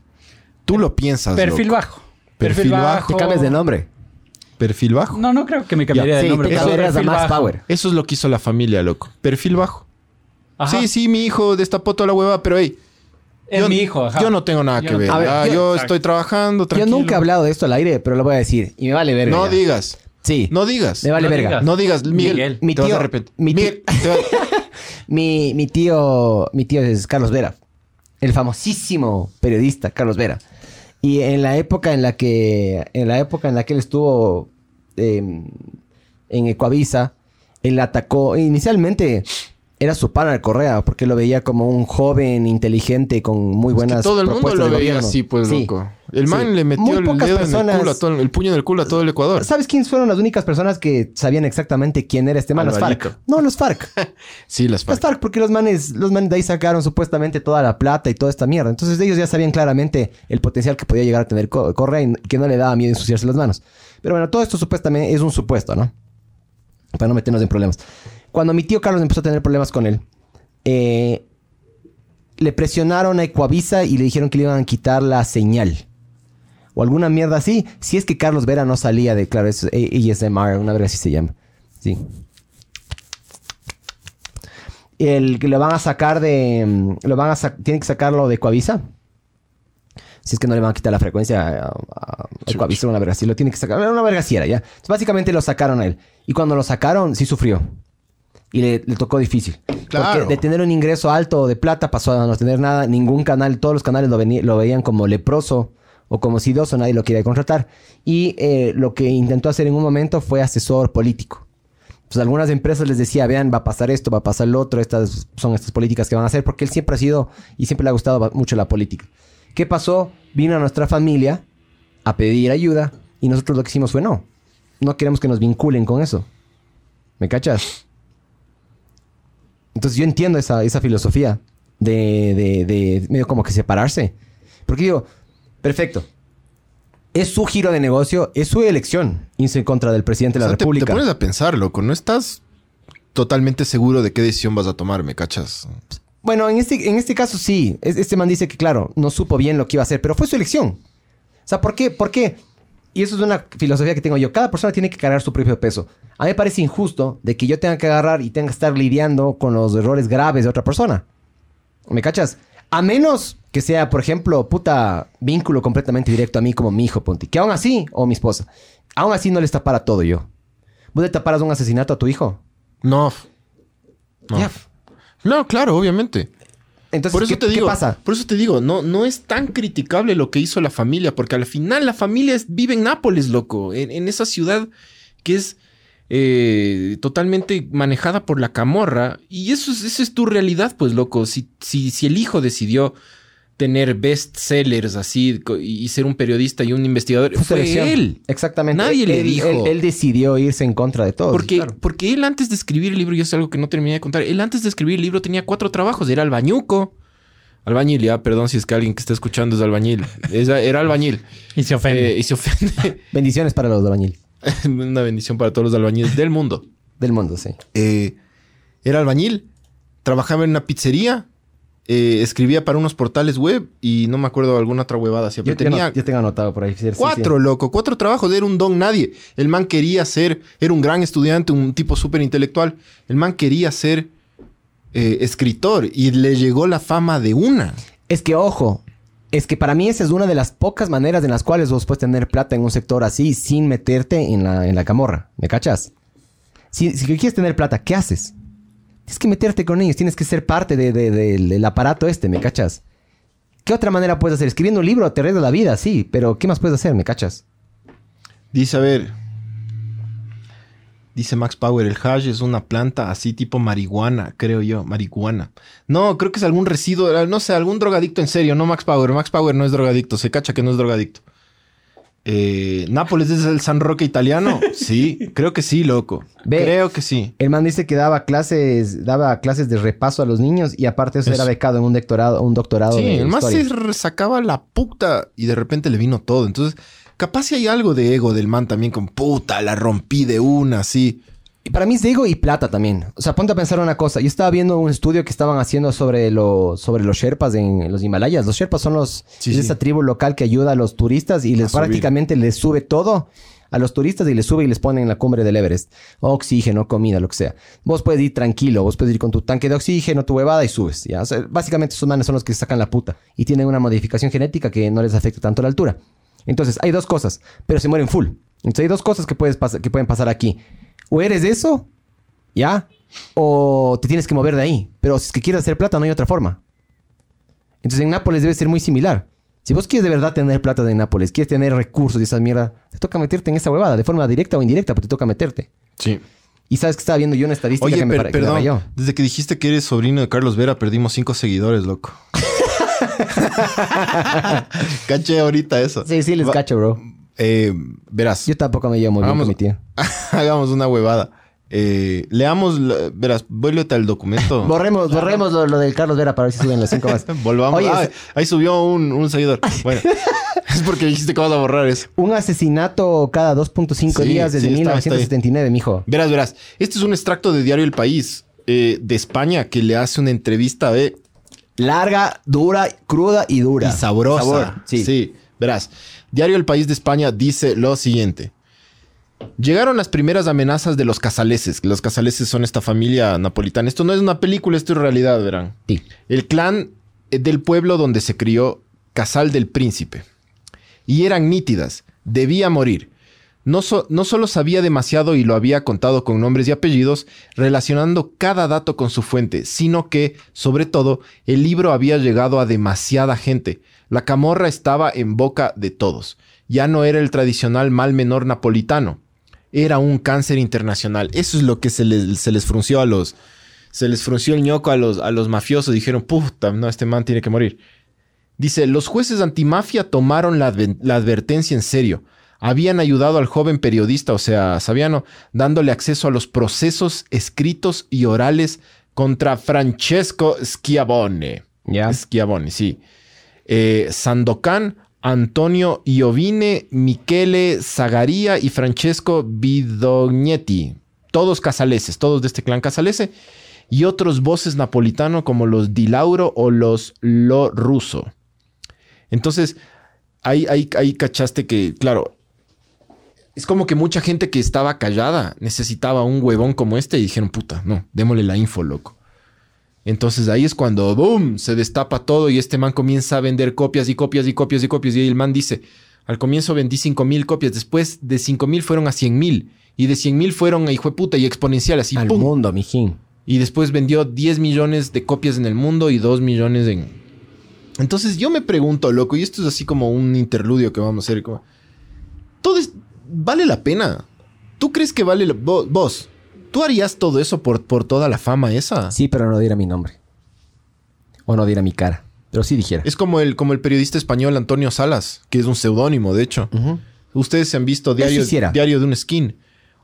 Tú lo piensas. Perfil loco. bajo. Perfil bajo. Te cambias de nombre. Perfil bajo. No, no creo que me cambiaría de sí, nombre. te cambiarías a bajo. Power. Eso es lo que hizo la familia, loco. Perfil bajo. Ajá. Sí, sí, mi hijo destapó toda la hueva, pero hey, Es yo, mi hijo, ajá. yo no tengo nada Yo que no- ver. Ah, yo- estoy trabajando, tranquilo. Yo nunca he hablado de esto al aire, pero lo voy a decir. Y me vale verga. No ya. digas. Sí. No digas. Me vale No verga. digas. No digas. Miguel, Miguel. Mi te vas tío- a arrepentir. mi tío- Miguel, te vas- Mi, mi tío, mi tío es Carlos Vera, el famosísimo periodista Carlos Vera. Y en la época en la que, en la época en la que él estuvo eh, en Ecuavisa, él atacó, inicialmente era su pana Correa, porque lo veía como un joven inteligente con muy Es que buenas todo el mundo lo veía así, pues, Sí. loco. El Sí. man le metió el dedo en personas- el culo a todo, el puño en el culo a todo el Ecuador. ¿Sabes quiénes fueron las únicas personas que sabían exactamente quién era este man? Los Alvarito. FARC. No, los FARC. Sí, las Las FARC. FARC, porque los manes, los manes de ahí sacaron supuestamente toda la plata y toda esta mierda. Entonces ellos ya sabían claramente el potencial que podía llegar a tener Co- Correa y que no le daba miedo ensuciarse las manos. Pero bueno, todo esto supuestamente es un supuesto, ¿no? Para no meternos en problemas. Cuando mi tío Carlos empezó a tener problemas con él, eh, le presionaron a Ecuavisa y le dijeron que le iban a quitar la señal. O alguna mierda así. Si es que Carlos Vera no salía de, claro, es A- ASMR, una verga así se llama. Sí. El que lo van a sacar de. mm, Lo van a tienen que sacarlo de Coavisa. Si es que no le van a quitar la frecuencia a, a- a Coavisa, una verga así. Lo tienen que sacar. Era una verga así era, ya. Entonces, básicamente lo sacaron a él. Y cuando lo sacaron, sí sufrió. Y le, le tocó difícil. Claro. Porque de tener un ingreso alto de plata pasó a no tener nada. Ningún canal, todos los canales lo, veían como leproso o como sidoso, nadie lo quería contratar. Y eh, lo que intentó hacer en un momento fue asesor político. Pues algunas empresas les decía, vean, va a pasar esto, va a pasar lo otro, estas son estas políticas que van a hacer, porque él siempre ha sido y siempre le ha gustado mucho la política. ¿Qué pasó? Vino a nuestra familia a pedir ayuda y nosotros lo que hicimos fue no. No queremos que nos vinculen con eso. ¿Me cachas? Entonces yo entiendo esa, esa filosofía de, de, de medio como que separarse. Porque digo, perfecto. Es su giro de negocio, es su elección irse en contra del presidente de la te- República. Te, pones a pensar, loco. No estás totalmente seguro de qué decisión vas a tomar, ¿me cachas? Bueno, en este, en este caso sí. Es- Este man dice que, claro, no supo bien lo que iba a hacer, pero fue su elección. O sea, ¿por qué? ¿Por qué? Y eso es una filosofía que tengo yo. Cada persona tiene que cargar su propio peso. A mí me parece injusto de que yo tenga que agarrar y tenga que estar lidiando con los errores graves de otra persona. ¿Me cachas? A menos que sea, por ejemplo, puta vínculo completamente directo a mí como mi hijo, Ponti. Que aún así, o mi esposa, aún así no les tapara todo yo. ¿Vos le taparas un asesinato a tu hijo? No. No. No, claro, obviamente. Entonces, Por eso ¿qué, te qué digo, pasa? por eso te digo, no, no es tan criticable lo que hizo la familia, porque al final la familia es- vive en Nápoles, loco, en, en esa ciudad que es eh, totalmente manejada por la camorra. Y eso es, esa es tu realidad, pues, loco. Si, si, si el hijo decidió tener bestsellers así y ser un periodista y un investigador, Fue él. Exactamente. Nadie Él- le dijo. Él, él decidió irse en contra de todo. Porque, claro. porque él antes de escribir el libro, y eso es algo que no terminé de contar, él antes de escribir el libro tenía cuatro trabajos. Era albañuco. Albañil, ya, perdón si es que alguien que está escuchando es albañil. Era, era albañil. Y se ofende. Eh, y se ofende. Bendiciones para los albañil Una bendición para todos los albañiles del mundo. del mundo, sí. Eh, era albañil, trabajaba en una pizzería, eh, escribía para unos portales web y no me acuerdo alguna otra huevada. Yo, Siempre yo no- tenía yo tengo anotado por ahí. sí, sí, sí. cuatro, loco, cuatro trabajos. Era un don nadie. El man quería ser, era un gran estudiante, un tipo súper intelectual. El man quería ser eh, escritor y le llegó la fama de una. Es que, ojo, es que para mí esa es una de las pocas maneras en las cuales vos puedes tener plata en un sector así sin meterte en la, en la camorra. ¿Me cachas? Si, si quieres tener plata, ¿qué haces? Tienes que meterte con ellos, tienes que ser parte de- de- del- aparato este, ¿me cachas? ¿Qué otra manera puedes hacer? Escribiendo un libro te arregla la vida, sí, pero ¿qué más puedes hacer, me cachas? Dice, a ver. Dice Max Power, el hash es una planta así tipo marihuana, creo yo, marihuana. No, creo que es algún residuo, no sé, algún drogadicto en serio, no Max Power. Max Power no es drogadicto, se cacha que no es drogadicto. Eh, ¿Nápoles es el San Roque italiano? Sí, creo que sí, loco. Ve. Creo que sí. El man dice que daba clases, daba clases de repaso a los niños y aparte eso Eso. era becado en un doctorado, un doctorado Sí, de el historia. se sacaba la puta y de repente le vino todo. Entonces, capaz si hay algo de ego del man también con puta, la rompí de una, así. Y para mí es ego y plata también. O sea, ponte a pensar una cosa. Yo estaba viendo un estudio que estaban haciendo sobre, lo, sobre los Sherpas en los Himalayas. Los Sherpas son los Sí, es sí. esa tribu local que ayuda a los turistas y les prácticamente les sube todo a los turistas y les sube y les pone en la cumbre del Everest. Oxígeno, comida, lo que sea. Vos puedes ir tranquilo, vos puedes ir con tu tanque de oxígeno, tu huevada y subes. ¿ya? O sea, básicamente esos manes son los que sacan la puta y tienen una modificación genética que no les afecta tanto la altura. Entonces, hay dos cosas, pero se mueren full. Entonces, hay dos cosas que, puedes pas- que pueden pasar aquí. O eres eso, ¿ya? O te tienes que mover de ahí. Pero si es que quieres hacer plata, no hay otra forma. Entonces, en Nápoles debe ser muy similar. Si vos quieres de verdad tener plata de Nápoles, quieres tener recursos y esa mierda, te toca meterte en esa huevada, de forma directa o indirecta, pero te toca meterte. Sí. Y sabes que estaba viendo yo una estadística Oye, que me per- que perdón. rayó. Desde que dijiste que eres sobrino de Carlos Vera, perdimos cinco seguidores, loco. Caché ahorita eso. Sí, sí, les Va- cacho, bro. Eh, verás, Yo tampoco me llevo muy bien con mi tío. hagamos una huevada. Eh, leamos, la- verás, vuélvete al documento. Borremos, borremos lo, lo del Carlos Vera para ver si suben los cinco más. Volvamos. Oye, Ah, es- ahí subió un, un seguidor. Bueno, es porque dijiste que vas a borrar eso. un asesinato cada 2.5 Sí, días desde sí, está- está ahí. 1979, mijo. Verás, verás. Este es un extracto de Diario El País eh, de España que le hace una entrevista de Larga, dura, cruda y dura. y sabrosa. Sabor, sí. sí, verás. Diario El País de España dice lo siguiente. Llegaron las primeras amenazas de los casaleses. Los casaleses son esta familia napolitana. Esto no es una película, esto es realidad, verán. Sí. El clan eh, del pueblo donde se crió Casal del Príncipe. Y eran nítidas. Debía morir. No, so- no solo sabía demasiado y lo había contado con nombres y apellidos, relacionando cada dato con su fuente, sino que, sobre todo, el libro había llegado a demasiada gente. La camorra estaba en boca de todos. Ya no era el tradicional mal menor napolitano. Era un cáncer internacional. Eso es lo que se les, se les frunció a los... Se les frunció el ñoco a los, a los mafiosos. Dijeron, puta, no, este man tiene que morir. Dice, los jueces antimafia tomaron la, advertencia en serio. Habían ayudado al joven periodista, o sea, Saviano, dándole acceso a los procesos escritos y orales contra Francesco Schiavone. Ya. Schiavone, sí. Eh, Antonio Iovine, Michele Zagaria y Francesco Bidognetti. Todos casaleses, todos de este clan casalese. Y otros voces napolitano como los Di Lauro o los Lo Russo. Entonces, ahí, ahí, ahí cachaste que, claro, es como que mucha gente que estaba callada necesitaba un huevón como este y dijeron, puta, no, démosle la info, loco. Entonces ahí es cuando, ¡boom!, se destapa todo y este man comienza a vender copias y copias y copias y copias. Y el man dice, al comienzo vendí 5 mil copias, después de 5 mil fueron a 100 mil. Y de 100 mil fueron a hijo de puta y exponencial, así, Al ¡pum! mundo, mijín. Y después vendió 10 millones de copias en el mundo y 2 millones en... Entonces yo me pregunto, loco, y esto es así como un interludio que vamos a hacer, como... Todo es... ¿Vale la pena? ¿Tú crees que vale... vo- vos, ¿tú harías todo eso por, por toda la fama esa? Sí, pero no diera mi nombre. O no diera mi cara. Pero sí dijera. Es como el, como el periodista español Antonio Salas, que es un seudónimo, de hecho. Ustedes se han visto Diario. Diario de un Skin.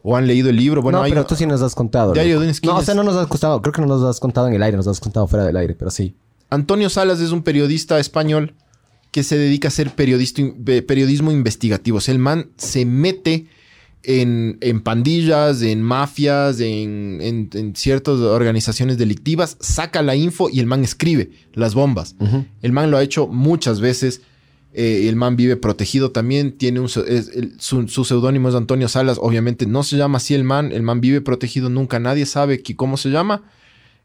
O han leído el libro. Bueno, no, hay pero un- tú sí nos has contado. Diario loco. de un esquina No, o sea, no nos has contado. Creo que no nos has contado en el aire, nos has contado fuera del aire, pero sí. Antonio Salas es un periodista español que se dedica a hacer periodista- eh, periodismo investigativo. O sea, el man se mete en, en pandillas, en mafias, en, en- en ciertas organizaciones delictivas, saca la info y el man escribe las bombas. El man lo ha hecho muchas veces. eh, el man vive protegido también. Tiene un, se- es- el- su, su seudónimo es Antonio Salas. Obviamente no se llama así el man. El man vive protegido. Nunca nadie sabe que- cómo se llama.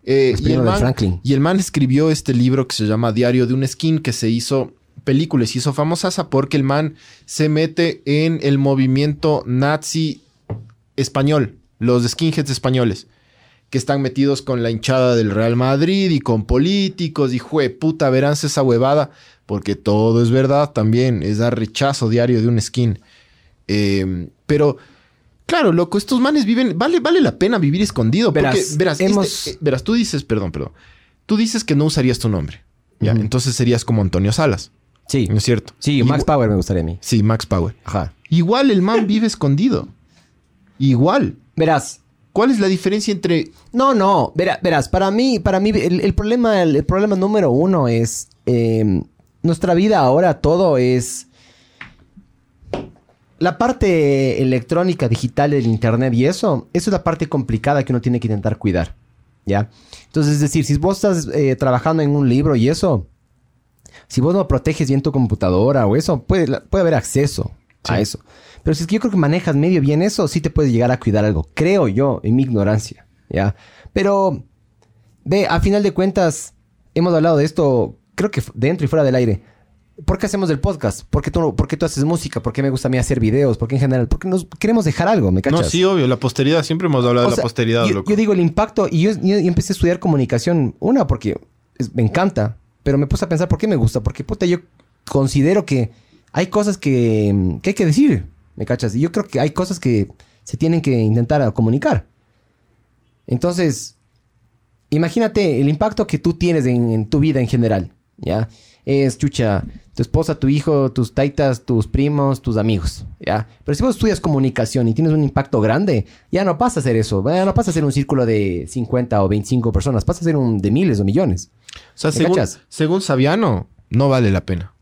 Eh, y, el man, y el man escribió este libro que se llama Diario de un Skin, que se hizo película y se hizo famosa porque el man se mete en el movimiento nazi español, los skinheads españoles, que están metidos con la hinchada del Real Madrid y con políticos y jue puta, verán esa huevada, porque todo es verdad también, es dar rechazo diario de un skin. Eh, pero, claro, loco, estos manes viven, vale, vale la pena vivir escondido. Verás, porque, verás, hemos- este- eh, verás, tú dices, perdón, perdón, tú dices que no usarías tu nombre. Ya, entonces serías como Antonio Salas, Sí. ¿no es cierto? Sí, Max Power me gustaría a mí. Sí, Max Power. Ajá. Igual el man vive escondido. Igual. Verás. ¿Cuál es la diferencia entre No, no. Verá- verás, para mí, para mí, el, el problema, el, el problema número uno es eh, nuestra vida ahora, todo es. La parte electrónica, digital del internet y eso, eso es la parte complicada que uno tiene que intentar cuidar. ¿Ya? Entonces, es decir, si vos estás eh, trabajando en un libro y eso, si vos no proteges bien tu computadora o eso, puede, puede haber acceso a eso. Pero si es que yo creo que manejas medio bien eso, sí te puedes llegar a cuidar algo. Creo yo, en mi ignorancia. ¿Ya? Pero, ve, a final de cuentas, hemos hablado de esto, creo que dentro y fuera del aire. ¿Por qué hacemos el podcast? ¿Por qué tú, por qué tú haces música? ¿Por qué me gusta a mí hacer videos? ¿Por qué en general? Porque nos queremos dejar algo, ¿me cachas? No, sí, obvio, la posteridad. Siempre hemos hablado O de sea, la posteridad, yo, loco. yo digo el impacto, y yo, yo- yo empecé a estudiar comunicación, una, porque es- me encanta, pero me puse a pensar por qué me gusta, porque puta, yo considero que hay cosas que, que hay que decir, ¿me cachas? Y yo creo que hay cosas que se tienen que intentar comunicar. Entonces, imagínate el impacto que tú tienes en, en tu vida en general, ¿ya? Es, chucha, tu esposa, tu hijo, tus taitas, tus primos, tus amigos, ¿ya? Pero si vos estudias comunicación y tienes un impacto grande, ya no pasa a ser eso, ya no pasa a ser un círculo de 50 o 25 personas, pasa a ser un de miles o millones. O sea, ¿Me según, cachas? según Saviano, no vale la pena.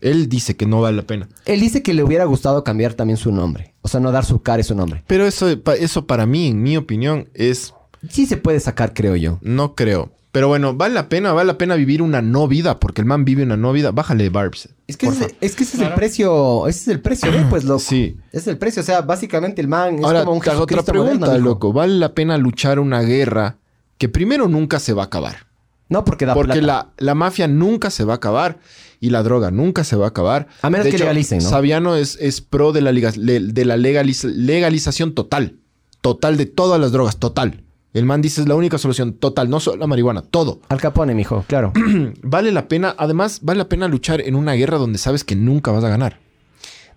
Él dice que no vale la pena. Él dice que le hubiera gustado cambiar también su nombre, o sea, no dar su cara y su nombre. Pero eso, eso para mí, en mi opinión, es... Sí se puede sacar, creo yo. No creo. Pero bueno, vale la pena, vale la pena vivir una no vida, porque el man vive una no vida. Bájale, Barbs. Es que, ese, es que ese es el Claro. precio, ese es el precio de, pues, loco. Sí. Ese es el precio, o sea, básicamente el man es Ahora, como un te hago otra pregunta, moderno, loco. ¿Vale la pena luchar una guerra que primero nunca se va a acabar? No, porque da Porque plata. la, la mafia nunca se va a acabar y la droga nunca se va a acabar. A menos De que legalicen, ¿no? Saviano es, es pro de la, de la legaliz- legalización total. Total de todas las drogas, total. El man dice es la única solución, total, no solo la marihuana, todo. Al Capone, mijo, claro. Vale la pena, además, vale la pena luchar en una guerra donde sabes que nunca vas a ganar.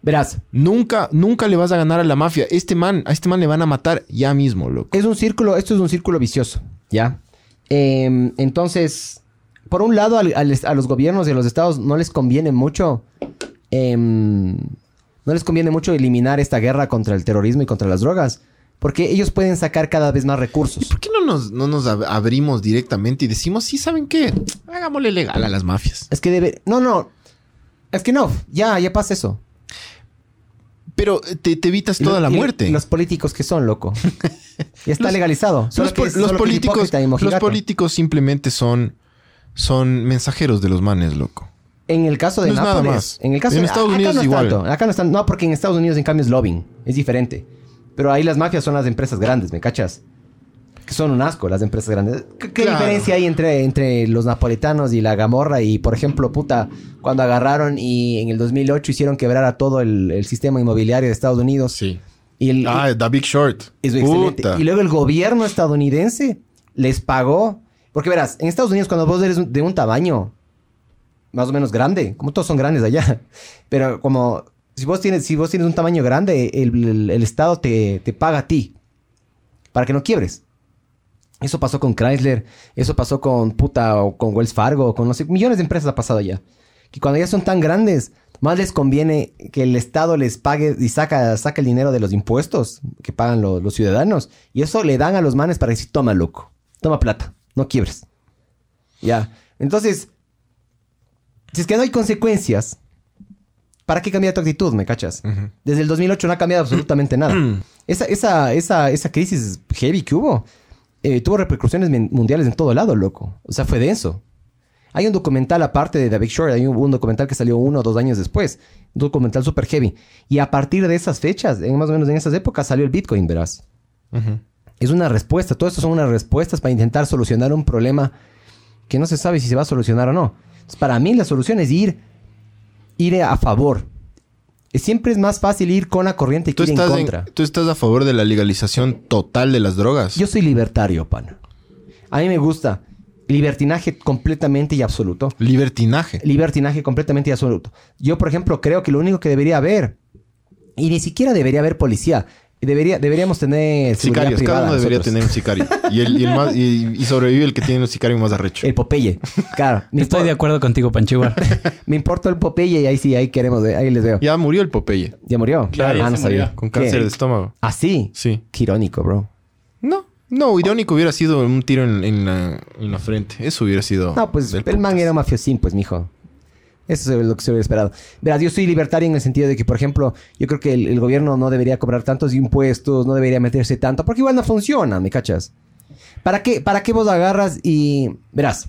Verás, Nunca, nunca le vas a ganar a la mafia. Este man, a este man le van a matar ya mismo, loco. es un círculo, esto es un círculo vicioso, ¿ya? Em, entonces, por un lado, al- al- a los gobiernos y a los estados no les conviene mucho, em, no les conviene mucho eliminar esta guerra contra el terrorismo y contra las drogas, porque ellos pueden sacar cada vez más recursos. ¿Por qué no nos, no nos ab- abrimos directamente y decimos, sí, ¿saben qué? Hagámosle legal a las mafias. Es que debe, no, no, es que no, ya, ya pasa eso. Pero eh, te, te evitas toda lo- la muerte. Los políticos que son, loco. ya está legalizado. Solo los, que es- los solo que políticos, y los políticos simplemente son, son mensajeros de los manes, loco. En el caso de No es nada Nápoles, más. en el caso En de Estados acá Unidos no es igual. tanto. Acá no están, no, porque en Estados Unidos en cambio es lobbying, es diferente. Pero ahí las mafias son las empresas grandes, ¿me cachas? Que son un asco las empresas grandes. ¿Qué, qué Claro. diferencia hay entre, entre los napolitanos y la Gamorra? Y por ejemplo, puta, cuando agarraron y en el 2008 hicieron quebrar a todo el, el sistema inmobiliario de Estados Unidos. Sí. Y el, Ah, The Big Short. es excelente. Puta. Y luego el gobierno estadounidense les pagó. Porque verás, en Estados Unidos, cuando vos eres de un tamaño más o menos grande, como todos son grandes allá, pero como Si vos tienes, si vos tienes un tamaño grande, el, Estado te, te paga a ti para que no quiebres. Eso pasó con Chrysler, eso pasó con puta o con Wells Fargo, con no sé, millones de empresas ha pasado ya. Que cuando ya son tan grandes, más les conviene que el Estado les pague y saca, saca el dinero de los impuestos que pagan lo- los ciudadanos. Y eso le dan a los manes para decir, toma loco, toma plata, no quiebres. Ya. Entonces, si es que no hay consecuencias, ¿para qué cambiar tu actitud, me cachas? Desde el 2008 no ha cambiado absolutamente nada. esa, esa, esa, esa crisis heavy que hubo eh, tuvo repercusiones mundiales en todo lado, loco. O sea, fue denso. Hay un documental aparte de The Big Short, hay un, un documental que salió uno o dos años después. Un documental super heavy. Y a partir de esas fechas, en más o menos en esas épocas, salió el Bitcoin, verás. Es una respuesta. Todo esto son unas respuestas para intentar solucionar un problema que no se sabe si se va a solucionar o no. Entonces, para mí la solución es ir, ir a favor. Siempre es más fácil ir con la corriente que ¿Tú ir en- contra. ¿Tú estás a favor de la legalización total de las drogas? Yo soy libertario, pana. A mí me gusta libertinaje completamente y absoluto. Libertinaje. Libertinaje completamente y absoluto. Yo, por ejemplo, creo que lo único que debería haber, y ni siquiera debería haber policía, debería, deberíamos tener seguridad Sicarios. privada Cada uno debería nosotros. tener un sicario. Y, el, y, el más- y- y sobrevive el que tiene un sicario más arrecho. El Popeye. Claro. me, Estoy de acuerdo contigo, Panchiwa. me importa el Popeye y ahí sí, ahí queremos, ver, ahí les veo. ¿Ya, Ya murió el Popeye. murió? Claro, ya ah, no se sabía. murió. Con ¿Qué? cáncer de estómago. ¿Ah, sí? Sí. Qué irónico, bro. No. No, irónico hubiera sido un tiro en, en la, en la frente. Eso hubiera sido. No, pues del el man putas. era mafiosín, pues, mijo. Eso es lo que se hubiera esperado. Verás, yo soy libertario en el sentido de que, por ejemplo, yo creo que el, el gobierno no debería cobrar tantos impuestos, no debería meterse tanto, porque igual no funciona, ¿me cachas? ¿Para qué, para qué vos agarras y... Verás,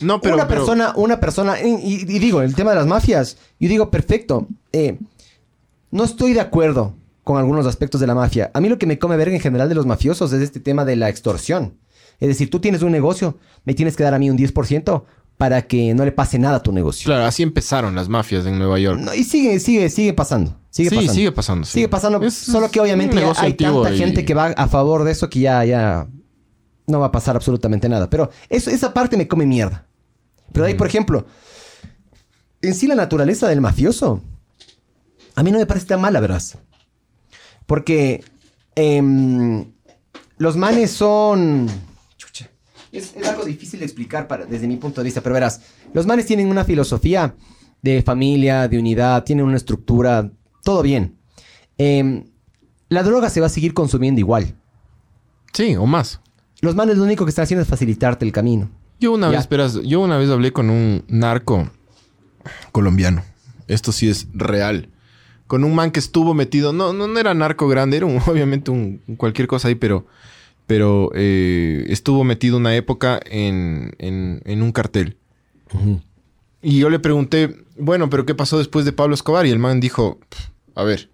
No, pero. una pero- persona, una persona, y, y- y digo, el tema de las mafias, yo digo, perfecto, eh, no estoy de acuerdo con algunos aspectos de la mafia. A mí lo que me come verga en general de los mafiosos es este tema de la extorsión. Es decir, tú tienes un negocio, me tienes que dar a mí un 10% para que no le pase nada a tu negocio. Claro, así empezaron las mafias en Nueva York. No, y sigue, sigue, sigue pasando. Sigue sí, pasando. sigue pasando. Sigue pasando. Es- solo que obviamente ya hay tanta y- gente que va a favor de eso que ya, ya no va a pasar absolutamente nada. Pero eso, esa parte me come mierda. Pero ahí, por ejemplo, en sí la naturaleza del mafioso, a mí no me parece tan mala, verás. Porque em, los manes son... Es, es algo difícil de explicar para, desde mi punto de vista, pero verás, los manes tienen una filosofía de familia, de unidad, tienen una estructura, todo bien. Em, la droga se va a seguir consumiendo igual. Sí, o más. Los manes lo único que están haciendo es facilitarte el camino. Yo una Ya. vez, esperas, yo una vez hablé con un narco colombiano. Esto sí es real. Con un man que estuvo metido, no, no, no era narco grande, era un- obviamente un, cualquier cosa ahí, pero, pero eh, estuvo metido una época en, en, en un cartel. Y yo le pregunté, bueno, pero ¿qué pasó después de Pablo Escobar? Y el man dijo, "Pff, a ver,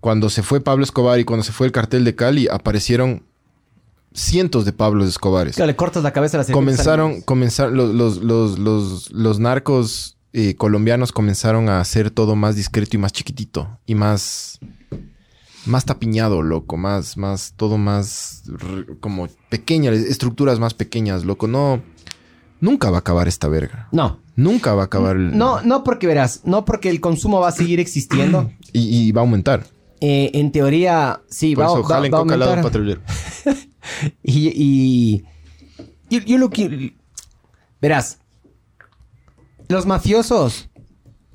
cuando se fue Pablo Escobar y cuando se fue el cartel de Cali, aparecieron cientos de Pablos Escobares Claro, le cortas la cabeza a las comenzaron, comenzaron los, los, los, los, los narcos eh, colombianos comenzaron a hacer todo más discreto y más chiquitito y más más tapiñado, loco, más más todo más como pequeñas estructuras más pequeñas, loco, no nunca va a acabar esta verga. No. Nunca va a acabar el- No, no porque verás, no porque el consumo va a seguir existiendo. y, y va a aumentar. Eh, en teoría, sí, Por va, eso va- va a coca al lado aumentar. patrullero. Y, y- yo, yo lo que... Verás, los mafiosos,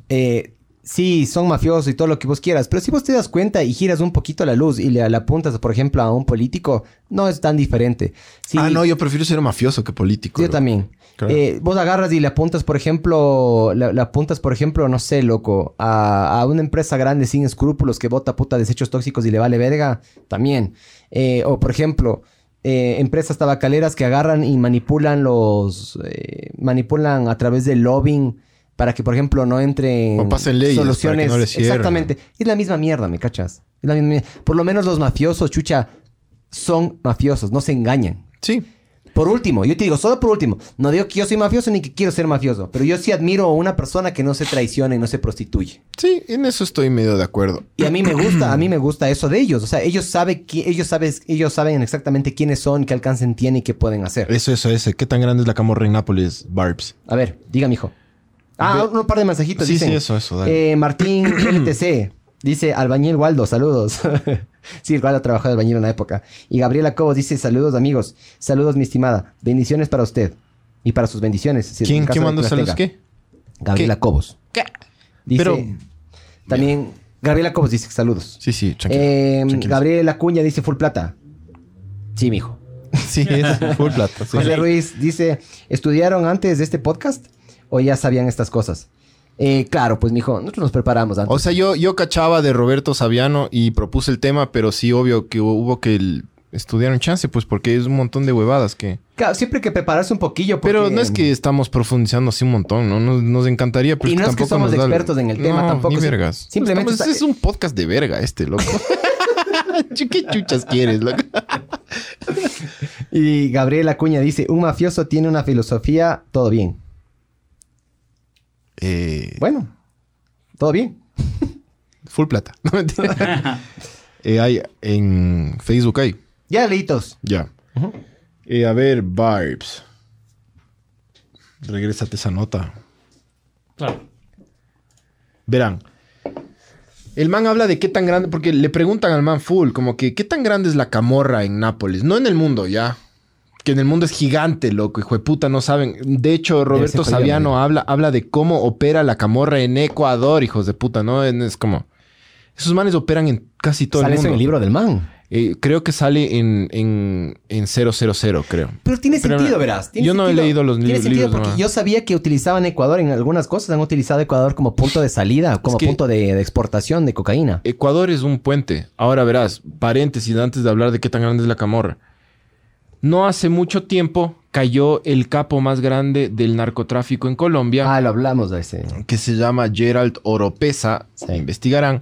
eh, sí, son mafiosos y todo lo que vos quieras, pero si vos te das cuenta y giras un poquito la luz y le, le apuntas, por ejemplo, a un político, no es tan diferente. Sí, Ah, no, yo prefiero ser mafioso que político. Yo loco. también. Claro. Eh, vos agarras y le apuntas, por ejemplo, le, le apuntas, por ejemplo, no sé, loco, a, a una empresa grande sin escrúpulos que bota puta desechos tóxicos y le vale verga, también. Eh, o, por ejemplo, eh, empresas tabacaleras que agarran y manipulan los... manipulan a través del lobbying para que, por ejemplo, no entren O pasen leyes para que soluciones. no. Exactamente. Es la misma mierda, ¿me cachas? Es la misma mierda. Por lo menos los mafiosos, chucha, son mafiosos, no se engañan. Sí. Por último, yo te digo, solo por último, no digo que yo soy mafioso ni que quiero ser mafioso, pero yo sí admiro a una persona que no se traiciona y no se prostituye. Sí, en eso estoy medio de acuerdo. Y a mí me gusta, a mí me gusta eso de ellos. O sea, ellos saben, qui- ellos saben, ellos saben exactamente quiénes son, qué alcance tienen y qué pueden hacer. Eso, eso, ese. ¿Qué tan grande es la camorra en Nápoles, Barbs? A ver, diga, mijo. Ah, un par de mensajitos. Sí, dicen. sí, eso, eso, dale. Eh, Martín LTC. Dice Albañil Waldo, saludos. sí, el Waldo trabajó de albañil en una época. Y Gabriela Cobos dice, saludos amigos. Saludos, mi estimada. Bendiciones para usted. Y para sus bendiciones. si ¿Quién, quién mandó saludos? ¿Qué? Gabriela ¿Qué? Cobos. ¿Qué? Dice, Pero- También, Gabriela Cobos dice saludos. Sí, sí, tranquilo. Eh, tranquilo. Gabriela Cuña dice full plata. Sí, mijo. Sí, es full plata. sí. José Ruiz dice, ¿estudiaron antes de este podcast o ya sabían estas cosas? Eh, claro, pues mijo, nosotros nos preparamos antes. O sea, yo, yo cachaba de Roberto Saviano y propuse el tema, pero sí, obvio que hubo, hubo que el- estudiar un chance, pues porque es un montón de huevadas que... Claro, siempre hay que prepararse un poquillo. Porque... Pero no es que estamos profundizando así un montón, ¿no? Nos, nos encantaría, pero Y no es que somos da- expertos en el tema, No, tampoco. Ni vergas. simplemente Estamos- está- es un podcast de verga este, loco. ¿Qué chuchas quieres, loco? Y Gabriela Cuña dice, un mafioso tiene una filosofía, todo bien. Eh, Bueno, todo bien. full plata. No mentira. Eh, hay en Facebook hay. Ya, leitos. Ya. Eh, a ver, Barbs. Regrésate esa nota. Claro. Verán. El man habla de qué tan grande, porque le preguntan al man full, como que qué tan grande es la camorra en Nápoles. No en el mundo, ya. Que en el mundo es gigante, loco, hijo de puta, no saben. De hecho, Roberto Saviano habla, habla de cómo opera la camorra en Ecuador, hijos de puta, ¿no? Es como. Esos manes operan en casi todo Sale el eso mundo. en el libro del man. Eh, creo que sale en, en, en 000, creo. Pero tiene Pero sentido, verás. tiene yo no he sentido. leído los Tiene libros- sentido libros, porque no. yo sabía que utilizaban Ecuador en algunas cosas. Han utilizado Ecuador como punto de salida, como que- punto de, de exportación de cocaína. Ecuador es un puente. Ahora verás, paréntesis antes de hablar de qué tan grande es la camorra. No hace mucho tiempo cayó el capo más grande del narcotráfico en Colombia, Ah, lo hablamos de ese. que se llama Gerald Oropesa. Sí. Investigarán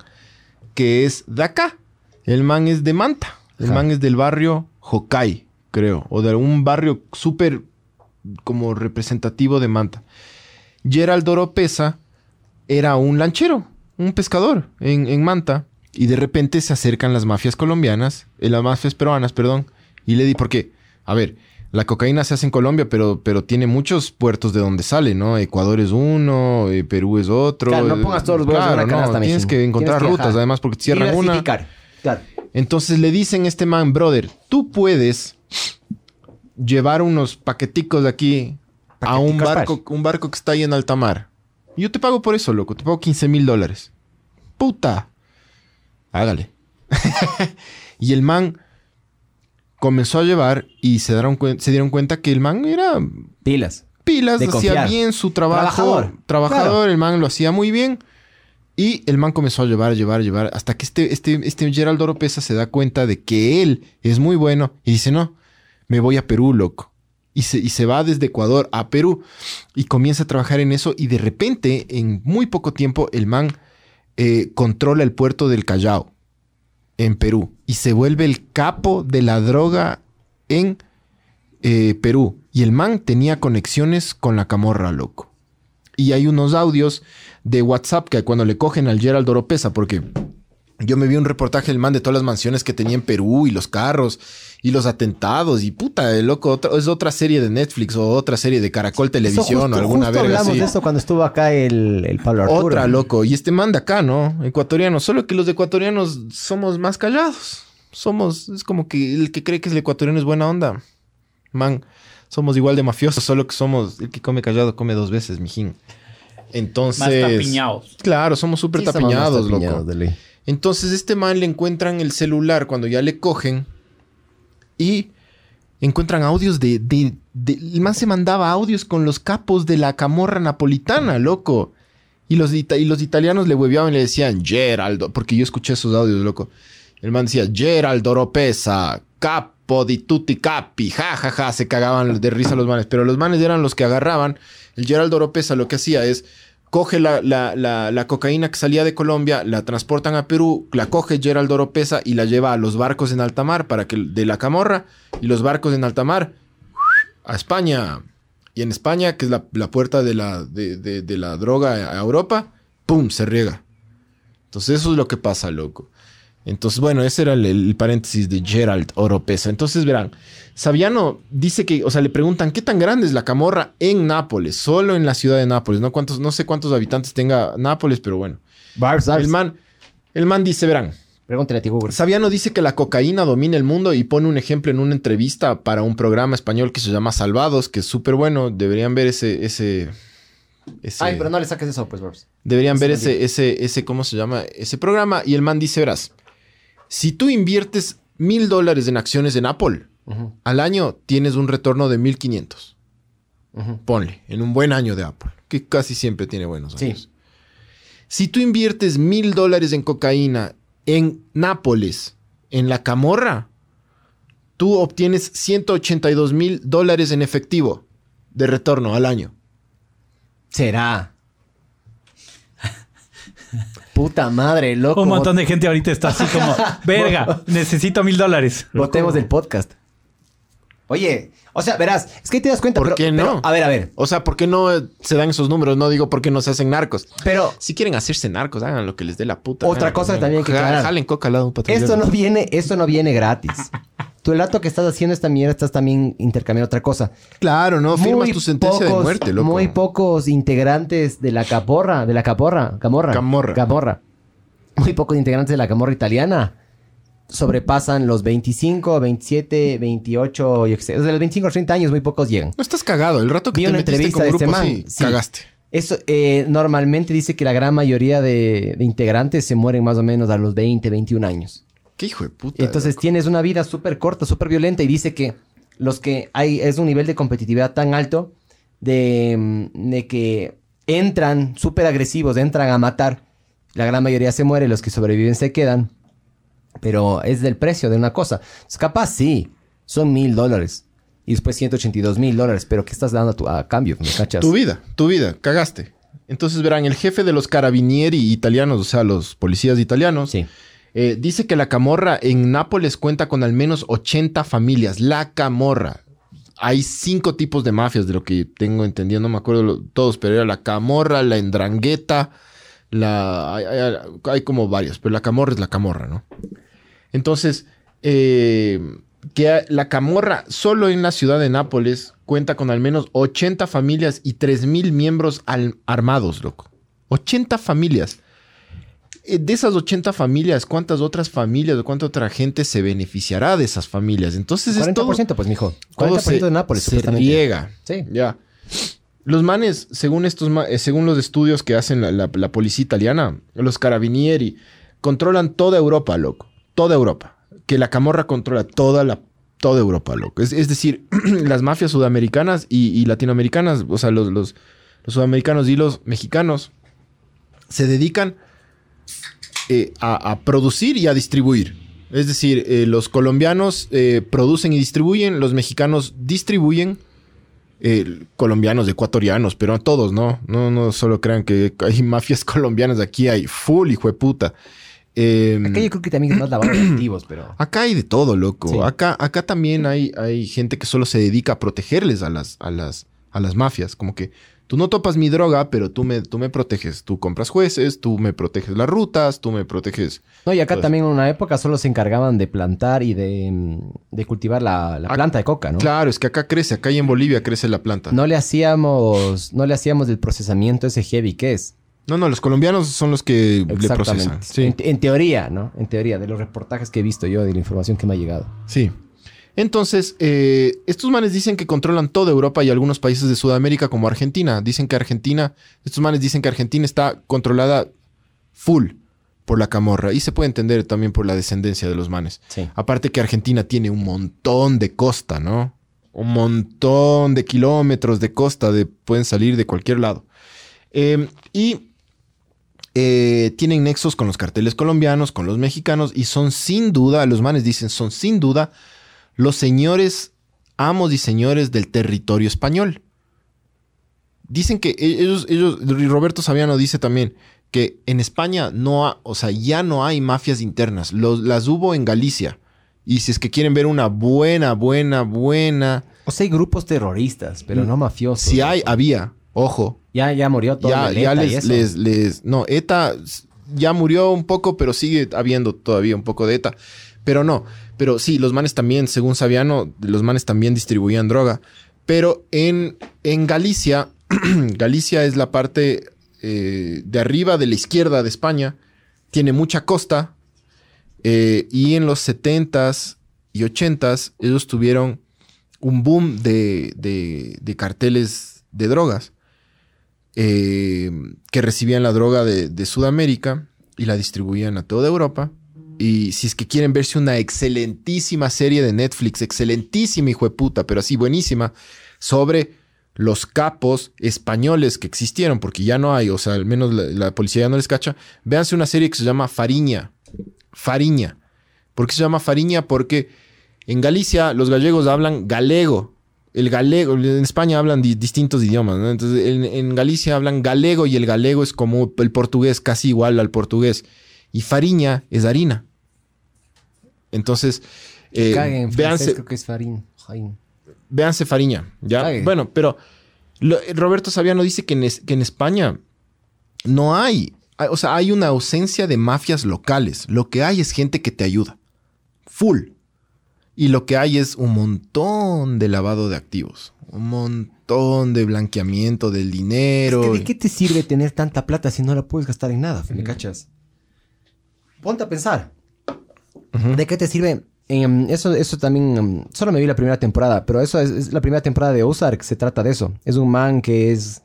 que es de acá. El man es de Manta. El Ajá. man es del barrio Jocay, creo, o de un barrio súper como representativo de Manta. Gerald Oropesa era un lanchero, un pescador en, en Manta. Y de repente se acercan las mafias colombianas, eh, las mafias peruanas, perdón. Y le di, porque, a ver, la cocaína se hace en Colombia, pero, pero tiene muchos puertos de donde sale, ¿no? Ecuador es uno, eh, Perú es otro. Claro, no eh, pongas todos los huevos en claro, una canasta, no, Tienes que encontrar Tienes que, rutas, además, porque te cierran una. Claro. Entonces le dicen a este man, brother, tú puedes llevar unos paqueticos de aquí a un barco, un barco que está ahí en alta mar. Yo te pago por eso, loco. Te pago 15 mil dólares. Puta. Hágale. y el man comenzó a llevar y se dieron, se dieron cuenta que el man era Pilas. pilas, hacía confiar. bien su trabajo. Trabajador. Trabajador, Claro. el man lo hacía muy bien. Y el man comenzó a llevar, llevar, llevar, hasta que este, este, este Geraldo Oropesa se da cuenta de que él es muy bueno y dice, no, me voy a Perú, loco. Y se, y se va desde Ecuador a Perú y comienza a trabajar en eso y de repente, en muy poco tiempo, el man eh, controla el puerto del Callao en Perú y se vuelve el capo de la droga en eh, Perú. Y el man tenía conexiones con la camorra, loco. Y hay unos audios de WhatsApp que cuando le cogen al Gerald Oropesa, porque yo me vi un reportaje del man de todas las mansiones que tenía en Perú y los carros y los atentados y puta, el loco, otra- es otra serie de Netflix o otra serie de Caracol Televisión justo- o alguna justo verga hablamos así. de eso cuando estuvo acá el, el Pablo Arturo. Otra, loco. Y este man de acá, ¿no? Ecuatoriano. Solo que los ecuatorianos somos más callados. Somos, es como que el que cree que el ecuatoriano es buena onda. Man, somos igual de mafiosos, solo que somos, el que come callado come dos veces, mijín. Entonces... Más tapiñados. Claro, somos súper Sí, somos más tapiñados, tapiñados, loco. de ley. Entonces este man le encuentran el celular cuando ya le cogen y encuentran audios de, El man se mandaba audios con los capos de la camorra napolitana, loco. Y los, y los italianos le hueveaban y le decían Geraldo, porque yo escuché esos audios, loco. El man decía Geraldo Oropesa, capo di tutti capi, ja, ja, ja, se cagaban de risa los manes. Pero los manes eran los que agarraban. El Geraldo Oropesa lo que hacía es coge la, la- la- la cocaína que salía de Colombia, la transportan a Perú, la coge Geraldo Oropesa y la lleva a los barcos en alta mar para que de la camorra y los barcos en alta mar a España. Y en España, que es la, puerta de la, de- de la droga a Europa, ¡pum! se riega. Entonces eso es lo que pasa, loco. Entonces, bueno, ese era el, el paréntesis de Gerald Oropesa. Entonces, verán, Saviano dice que, o sea, le preguntan qué tan grande es la camorra en Nápoles, solo en la ciudad de Nápoles. No, cuántos, no sé cuántos habitantes tenga Nápoles, pero bueno. Barbs, Barbs. El man, el man dice, verán, Pregúntale a ti, Google. Saviano dice que la cocaína domina el mundo y pone un ejemplo en una entrevista para un programa español que se llama Salvados, que es súper bueno. Deberían ver ese, ese, ese- Ay, pero no le saques eso, pues, Barbs. Deberían ver ese, ese, ese, ¿cómo se llama? Ese programa. Y el man dice, verás, si tú inviertes mil dólares en acciones en Apple, al año tienes un retorno de 1500. ujú. Ponle, en un buen año de Apple, que casi siempre tiene buenos Sí. años. Si tú inviertes mil dólares en cocaína en Nápoles, en la Camorra, tú obtienes 182 mil dólares en efectivo de retorno al año. Será. Puta madre, loco. Un montón de gente ahorita está así como, verga, necesito mil dólares. Votemos del podcast. Oye, o sea, verás, es que te das cuenta. ¿Por pero- qué pero, no? a ver, a ver. O sea, ¿por qué no eh, se dan esos números? No digo por qué no se hacen narcos. Pero Si quieren hacerse narcos, hagan lo que les dé la puta. Otra gana. cosa también que aclarar. Jalen coca al lado de un patrullero. esto no viene, esto no viene gratis. Tú el dato que estás haciendo esta mierda estás también intercambiando otra cosa. Claro, no firmas Muy tu sentencia de pocos- muerte, loco. Muy pocos integrantes de la caporra, de la caporra, camorra. Camorra. Camorra. Muy pocos integrantes de la camorra italiana sobrepasan los 25, 27, 28, yo qué sé. Sea, los 25 o 30 años muy pocos llegan. No estás cagado. El rato que Vi te una metiste entrevista con de este man. Sí. cagaste. Eso eh, normalmente dice que la gran mayoría de, de integrantes se mueren más o menos a los 20, 21 años. Qué hijo de puta. Entonces tienes una vida súper corta, súper violenta y dice que los que hay es un nivel de competitividad tan alto de, mm, de que entran súper agresivos, entran a matar. La gran mayoría se muere, los que sobreviven se quedan. Pero es del precio de una cosa. Es capaz, sí, son mil dólares. Y después 182 mil dólares. Pero ¿qué estás dando a, tu- a cambio? ¿Me cachas? Tu vida, tu vida, cagaste. Entonces verán, el jefe de los carabinieri italianos, o sea, los policías italianos, Sí. Eh, dice que la camorra en Nápoles cuenta con al menos 80 familias. La camorra. Hay cinco tipos de mafias, de lo que tengo entendido, no me acuerdo todos, pero era la camorra, la endrangueta, la... Hay, como varios, pero la camorra es la camorra, ¿no? Entonces, eh, que la camorra solo en la ciudad de Nápoles cuenta con al menos 80 familias y 3.000 miembros al- armados, loco. 80 familias. Eh, De esas 80 familias, ¿cuántas otras familias o cuánta otra gente se beneficiará de esas familias? Entonces es todo, 40%, pues, mijo. 40% todo se, de Nápoles, se riega. Sí. Ya. Los manes, según estos, eh, según los estudios que hacen la, la- la policía italiana, los carabinieri controlan toda Europa, loco. Toda Europa. Que la camorra controla toda la toda Europa, loco. Es, es decir, las mafias sudamericanas y, y latinoamericanas, o sea, los, los, los sudamericanos y los mexicanos, se dedican eh, a, a producir y a distribuir. Es decir, eh, los colombianos eh, producen y distribuyen, los mexicanos distribuyen, colombianos, ecuatorianos, pero a todos, ¿no? No, no solo crean que hay mafias colombianas, aquí hay full, hijo de puta. Eh, Acá yo creo que también es más lavado de activos, pero... Acá hay de todo, loco. Sí. Acá, acá también hay, hay gente que solo se dedica a protegerles a las, a las, a las mafias. Como que tú no topas mi droga, pero tú me, tú me proteges. Tú compras jueces, tú me proteges las rutas, tú me proteges. No, y acá también en una época solo se encargaban de plantar y de, mm, de cultivar la, la Ah, planta de coca, ¿no? Claro, es que acá crece, acá y en Bolivia crece la planta. No le hacíamos, no le hacíamos el procesamiento ese heavy que es. No, no, los colombianos son los que le procesan. Sí, En, en teoría, ¿no? En teoría, de los reportajes que he visto yo, de la información que me ha llegado. sí. Entonces, eh, estos manes dicen que controlan toda Europa y algunos países de Sudamérica como Argentina. Dicen que Argentina, estos manes dicen que Argentina está controlada full por la camorra y se puede entender también por la descendencia de los manes. Sí. Aparte que Argentina tiene un montón de costa, ¿no? Un montón de kilómetros de costa, de, pueden salir de cualquier lado. Eh, y eh, tienen nexos con los carteles colombianos, con los mexicanos, y son sin duda, los manes dicen, son sin duda los señores, amos y señores del territorio español. Dicen que e- ellos, ellos, y Roberto Saviano dice también que en España no ha, o sea, ya no hay mafias internas. Los- las hubo en Galicia. Y si es que quieren ver una buena, buena, buena. O sea, hay grupos terroristas, pero no mafiosos. Si hay, había, ojo. Ya, ya murió todo. Ya, el ya ETA y les, eso. les, les- No, ETA ya murió un poco, pero sigue habiendo todavía un poco de ETA. Pero no, pero sí, los manes también, según Sabiano, los manes también distribuían droga. Pero en, en Galicia, Galicia es la parte eh, de arriba de la izquierda de España, tiene mucha costa, eh, y en los 70s y 80s ellos tuvieron un boom de, de- de carteles de drogas eh, que recibían la droga de, de Sudamérica y la distribuían a toda Europa. Y si es que quieren verse una excelentísima serie de Netflix, excelentísima hijo de puta, pero así buenísima, sobre los capos españoles que existieron, porque ya no hay, o sea, al menos la, policía ya no les cacha, véanse una serie que se llama Fariña. Fariña. ¿Por qué se llama Fariña? Porque en Galicia los gallegos hablan galego. El galego, en España hablan di- distintos idiomas, ¿no? Entonces en, en Galicia hablan galego y el galego es como el portugués, casi igual al portugués. Y Fariña es harina. Entonces, eh, Cague en francés, véanse, creo que es farín. Jain. véanse Fariña, ¿ya? Cague. Bueno, pero lo- Roberto Saviano dice que en, es- que en España no hay, hay- o sea, hay una ausencia de mafias locales. Lo que hay es gente que te ayuda. Full. Y lo que hay es un montón de lavado de activos. Un montón de blanqueamiento del Es dinero. que, ¿De qué te sirve tener tanta plata si no la puedes gastar en nada? ¿Me cachas? Ponte a pensar. ¿De qué te sirve? Em, eso, eso también... em, solo me vi la primera temporada, pero eso es, es la primera temporada de Ozark. Se trata de eso. Es un man que es...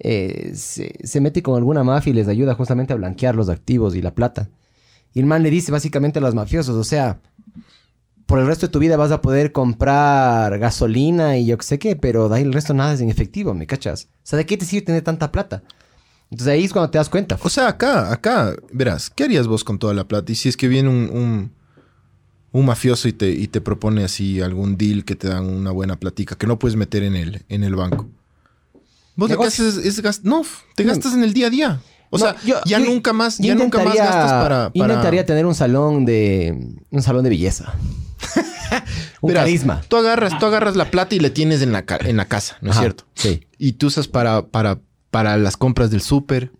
eh, se, se mete con alguna mafia y les ayuda justamente a blanquear los activos y la plata. Y el man le dice básicamente a los mafiosos, o sea, por el resto de tu vida vas a poder comprar gasolina y yo qué sé qué, pero de ahí el resto nada es en efectivo, ¿me cachas? O sea, ¿de qué te sirve tener tanta plata? Entonces ahí es cuando te das cuenta. O sea, acá, acá, verás, ¿qué harías vos con toda la plata? Y si es que viene un, un, un mafioso y te, y te propone así algún deal que te dan una buena platica que no puedes meter en el, en el banco. Vos lo que haces es, gas- no, te No. gastas en el día a día. O No, sea, yo- ya yo- nunca más, ya nunca más gastas para, para- Intentaría tener un salón de... Un salón de belleza. un Verás, carisma. Tú agarras, tú agarras la plata y la tienes en la, en la casa, ¿no es Ajá, cierto? Sí. Y tú usas para, para, para las compras del súper, ¿no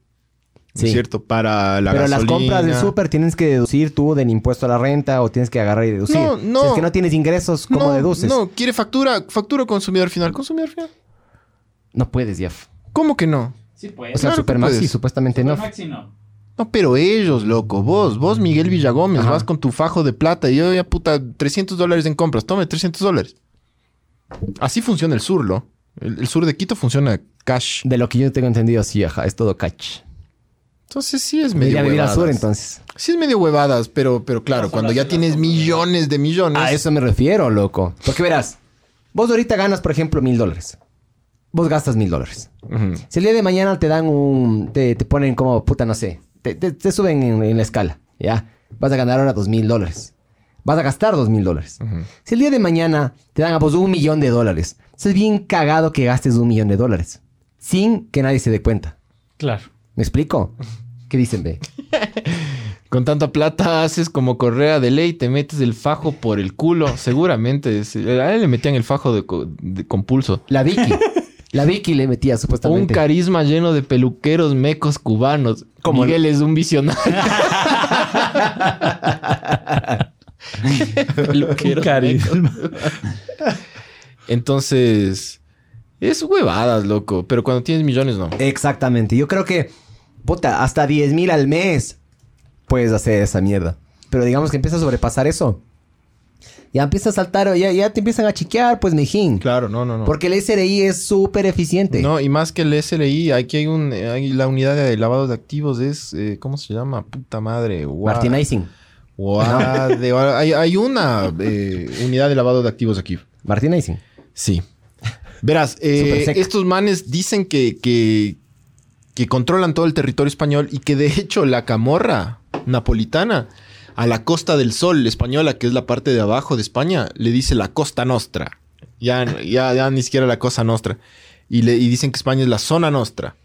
Sí. es cierto? Para la Pero las compras del súper tienes que deducir tú del impuesto a la renta o tienes que agarrar y deducir. No, no. Si es que no tienes ingresos, ¿cómo no, deduces? No, quiere factura, factura consumidor final, consumidor final. No puedes, Jeff. ¿Cómo que no? Sí, pues. O sea, Claro Supermaxi puedes. supuestamente no. Maxi no. No, pero ellos, loco. Vos, vos, Miguel Villagómez, Ajá. vas con tu fajo de plata y yo ya puta 300 dólares en compras. Tome 300 dólares. Así funciona el sur, ¿no? El, el sur de Quito funciona cash. De lo que yo tengo entendido, sí, ajá, es todo catch. Entonces sí es medio Ya vivir al huevadas. sur, entonces. Sí es medio huevadas, pero, pero claro, No, cuando ya tienes millones de millones. A eso me refiero, loco. Porque verás, vos ahorita ganas, por ejemplo, mil dólares. Vos gastas mil dólares. Ujú. Si el día de mañana te dan un... Te, te ponen como, puta, no sé. Te, te- te suben en, en la escala, ¿ya? Vas a ganar ahora dos mil dólares. Vas a gastar dos mil dólares. Si el día de mañana te dan a vos un millón de dólares, es bien cagado que gastes un millón de dólares. Sin que nadie se dé cuenta. Claro. ¿Me explico? ¿Qué dicen, B? Con tanta plata haces como correa de ley, te metes el fajo por el culo. Seguramente. A él le metían el fajo de, de- con pulso. La Vicky. La Vicky le metía Un supuestamente. carisma lleno de peluqueros mecos cubanos. Como Miguel es un visionario. Peluqueros Carisma. Entonces, es huevadas, loco. Pero cuando tienes millones, no. Exactamente. Yo creo que, puta, hasta 10 mil al mes puedes hacer esa mierda. Pero digamos que empieza a sobrepasar eso. Ya empieza a saltar, ya, ya te empiezan a chiquear, pues, mijín. Claro, no, no, no. Porque el SRI es súper eficiente. No, y más que el SLI, aquí hay un, hay la unidad de lavado de activos, es, eh, ¿cómo se llama? Puta madre. Gua- Martinizing. De- hay, hay una eh, unidad de lavado de activos aquí. Martinizing. Sí. Verás, eh, estos manes dicen que, que, que controlan todo el territorio español y que de hecho la camorra napolitana a la Costa del Sol española, que es la parte de abajo de España, le dice la Costa Nostra. Ya, ya, ni siquiera la Cosa Nostra. Y, le, dicen que España es la zona nostra.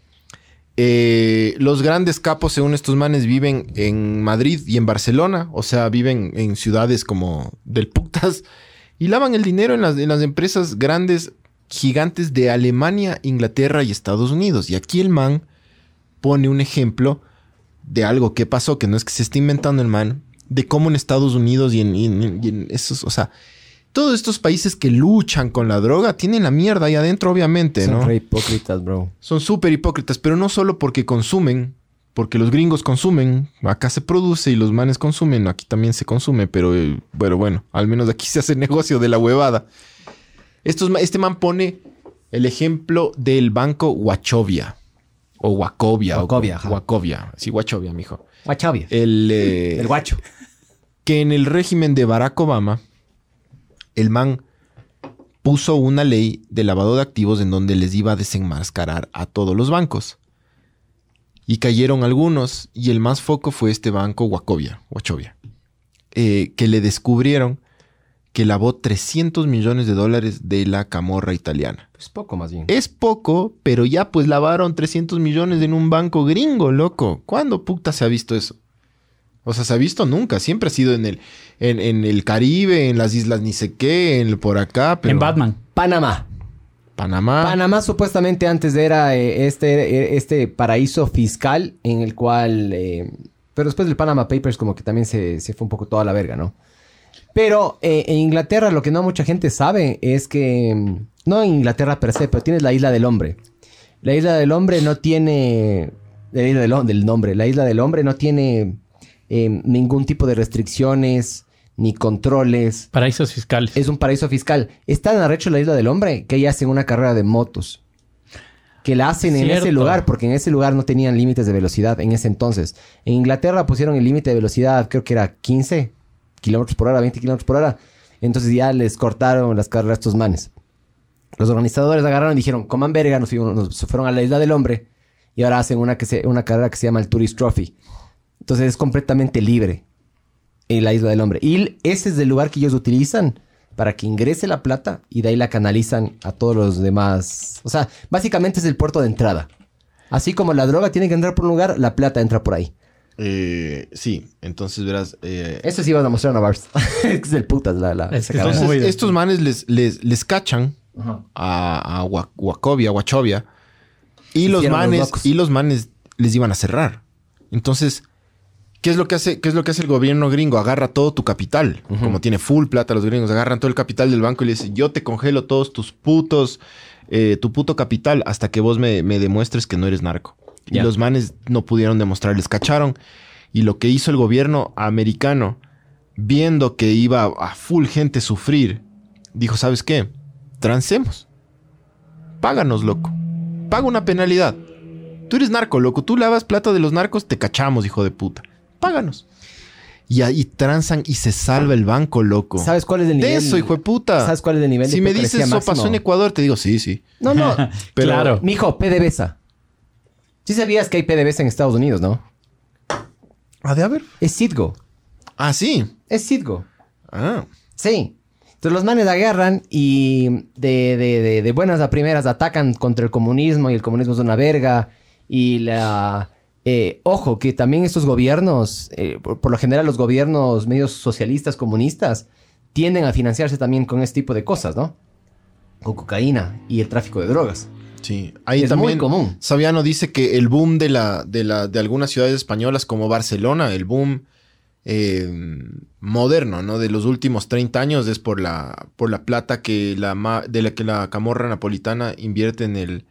Eh, los grandes capos, según estos manes, viven en Madrid y en Barcelona. O sea, viven en ciudades como del putas. Y lavan el dinero en las, en las empresas grandes, gigantes de Alemania, Inglaterra y Estados Unidos. Y aquí el man pone un ejemplo de algo que pasó, que no es que se esté inventando el man, de cómo en Estados Unidos y en, y en- y en esos, o sea, todos estos países que luchan con la droga tienen la mierda ahí adentro, obviamente, Son ¿no? re hipócritas, bro. Son súper hipócritas, pero no solo porque consumen, porque los gringos consumen, acá se produce y los manes consumen, aquí también se consume, pero eh, bueno, al menos aquí se hace negocio de la huevada. Estos este man pone el ejemplo del banco Wachovia o Wacovia. Wachovia, o. Wacovia, sí, Wachovia, mijo. Guachavia. El, eh, El guacho. que en el régimen de Barack Obama, el man puso una ley de lavado de activos en donde les iba a desenmascarar a todos los bancos. Y cayeron algunos, y el más foco fue este banco Wachovia, Wachovia, eh, que le descubrieron que lavó 300 millones de dólares de la camorra italiana. Es poco más bien. Es poco, pero ya pues lavaron 300 millones en un banco gringo, loco. ¿Cuándo puta se ha visto eso? O sea, se ha visto nunca. Siempre ha sido en el, en, en el Caribe, en las islas ni sé qué, en el por acá. Pero En Batman. Panamá. Panamá. Panamá supuestamente antes era eh, este, eh, este paraíso fiscal en el cual... eh, pero después del Panama Papers como que también se, se fue un poco toda la verga, ¿no? Pero eh, en Inglaterra lo que no mucha gente sabe es que... mm, No en Inglaterra per se, pero tienes la isla del hombre. La isla del hombre no tiene... La isla del, del nombre. La isla del hombre no tiene eh, ningún tipo de restricciones ni controles. Paraísos fiscales. Es un paraíso fiscal. Es tan arrecho la isla del hombre que ahí hacen una carrera de motos. Que la hacen en ese lugar, porque en ese lugar no tenían límites de velocidad en ese entonces. En Inglaterra pusieron el límite de velocidad, creo que era 15 kilómetros por hora, 20 kilómetros por hora. Entonces ya les cortaron las carreras a estos manes. Los organizadores agarraron y dijeron, coman verga, nos, fuimos- nos- fueron a la isla del hombre y ahora hacen una, que se, una carrera que se llama el Tourist Trophy. Entonces es completamente libre en la isla del hombre. Y ese es el lugar que ellos utilizan para que ingrese la plata y de ahí la canalizan a todos los demás. O sea, básicamente es el puerto de entrada. Así como la droga tiene que entrar por un lugar, la plata entra por ahí. Eh, sí, entonces verás. eh, Eso sí iban a mostrar a Bars. es que es el putas la... la Es que entonces, muy estos manes les, les, les cachan Ajá. a, a Wacovia, Wachovia. Y los manes, y los manes les iban a cerrar. Entonces, ¿qué es lo que hace, qué es lo que hace el gobierno gringo? Agarra todo tu capital. Como tiene full plata los gringos, agarran todo el capital del banco y le dicen, yo te congelo todos tus putos, eh, tu puto capital hasta que vos me, me demuestres que no eres narco. Y los manes no pudieron demostrar, les cacharon. Y lo que hizo el gobierno americano, viendo que iba a full gente sufrir, dijo, ¿sabes qué? Transemos. Páganos, loco. Paga una penalidad. Tú eres narco, loco. Tú lavas plata de los narcos, te cachamos, hijo de puta. Páganos. Y ahí transan y se salva el banco, loco. ¿Sabes cuál es el nivel? De eso, hijo de puta. ¿Sabes cuál es el nivel de Si me dices eso máximo? pasó en Ecuador, te digo sí, sí. No, no. Pero- claro. Mijo, PDVSA. Sí sabías que hay PDVSA en Estados Unidos, ¿no? ¿Ha de haber? Es Citgo. Ah, sí. Es Citgo. Ah. Sí. Entonces los manes agarran y de, de, de, de buenas a primeras atacan contra el comunismo y el comunismo es una verga. Y la... eh, ojo, que también estos gobiernos, eh, por, por lo general los gobiernos medios socialistas, comunistas, tienden a financiarse también con este tipo de cosas, ¿no? Con cocaína y el tráfico de drogas. Sí, ahí Es también muy común. Sabiano dice que el boom de la, de la de algunas ciudades españolas como Barcelona, el boom eh, moderno, ¿no? De los últimos 30 años es por la por la plata que la de la que la camorra napolitana invierte en el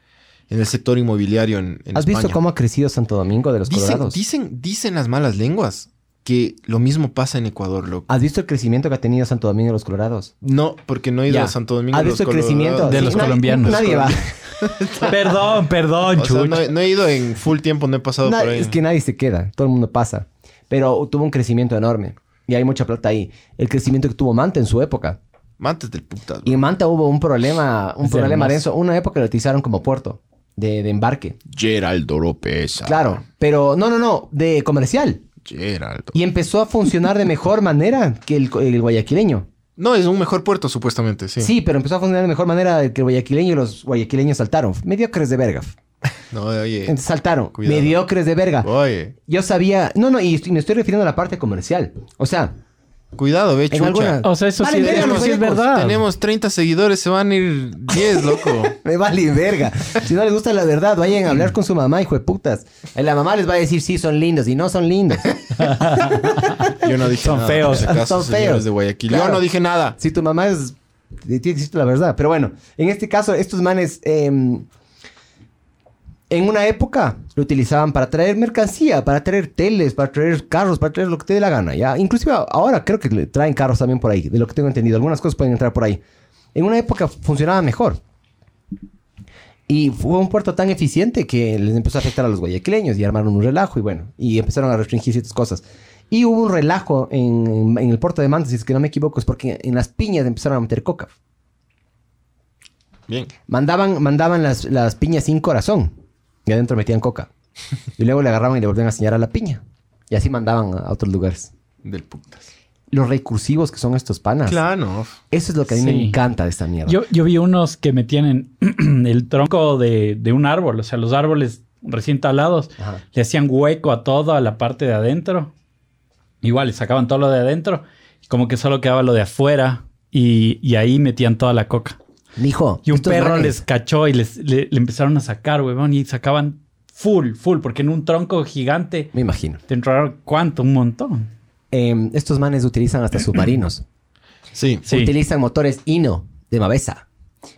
en el sector inmobiliario en, en ¿Has visto cómo ha crecido Santo Domingo de los dicen, Colorados? dicen dicen las malas lenguas que lo mismo pasa en Ecuador, loco. ¿Has visto el crecimiento que ha tenido Santo Domingo de los Colorados? No, porque no he ido Ya. a Santo Domingo. ¿Has de visto el los crecimiento? Colorados. De los colombianos. Nadie va. Perdón, perdón, O sea, no, he- no he ido en full tiempo, no he pasado por ahí. Es que nadie se queda, todo el mundo pasa. Pero tuvo un crecimiento enorme. Y hay mucha plata ahí. El crecimiento que tuvo Manta en su época. Mates del puta. Y en Manta hubo un problema, un Es problema denso. Una época lo utilizaron como puerto de, de embarque. Geraldo Oropesa. Claro. Pero no, no, no, de comercial. Geraldo. Y empezó a funcionar de mejor manera que el, el guayaquileño. No, es un mejor puerto, supuestamente, sí. Sí. pero empezó a funcionar de mejor manera que el guayaquileño y los guayaquileños saltaron. Mediocres de verga. No, oye. Saltaron. Cuidado. Mediocres de verga. Oye. Yo sabía, no, no, y me estoy refiriendo a la parte comercial. O sea, Cuidado, ve, chucha. alguna- O sea, eso Vale, sí, verga, eso los sí es verdad. Tenemos 30 seguidores, se van a ir 10, loco. Me vale verga. Si no les gusta la verdad, vayan a hablar con su mamá, hijo de putas. La mamá les va a decir sí, son lindos y no son lindos. Yo no dije Son nada. feos. por si acaso, Son feos. de Guayaquil. Claro. Yo no dije nada. Si tu mamá es. Tiene que decirte la verdad. Pero bueno, en este caso, estos manes. eh, en una época lo utilizaban para traer mercancía, para traer teles, para traer carros, para traer lo que te dé la gana. ¿ya? Inclusive ahora creo que traen carros también por ahí, de lo que tengo entendido. Algunas cosas pueden entrar por ahí. En una época funcionaba mejor. Y fue un puerto tan eficiente que les empezó a afectar a los guayaquileños y armaron un relajo y bueno, y empezaron a restringir ciertas cosas. Y hubo un relajo en, en el puerto de Manta, si es que no me equivoco, es porque en las piñas empezaron a meter coca. Bien. Mandaban, mandaban las, las piñas sin corazón y adentro metían coca. Y luego le agarraban y le volvían a enseñar a la piña. Y así mandaban a otros lugares. Del putas. Los recursivos que son estos panas. Claro. Eso es lo que a mí me encanta de esta mierda. Yo, yo vi unos que metían en el tronco de, de un árbol, o sea, los árboles recién talados, Ajá. le hacían hueco a toda la parte de adentro. Igual, le sacaban todo lo de adentro, como que solo quedaba lo de afuera y, y ahí metían toda la coca. Mijo, Y un perro les cachó y les, le, le empezaron a sacar, huevón, y sacaban full, full, porque en un tronco gigante Me imagino. te entraron, ¿cuánto? Un montón. Eh, estos manes utilizan hasta submarinos. Sí. Sí. Utilizan motores Hino de Mavesa.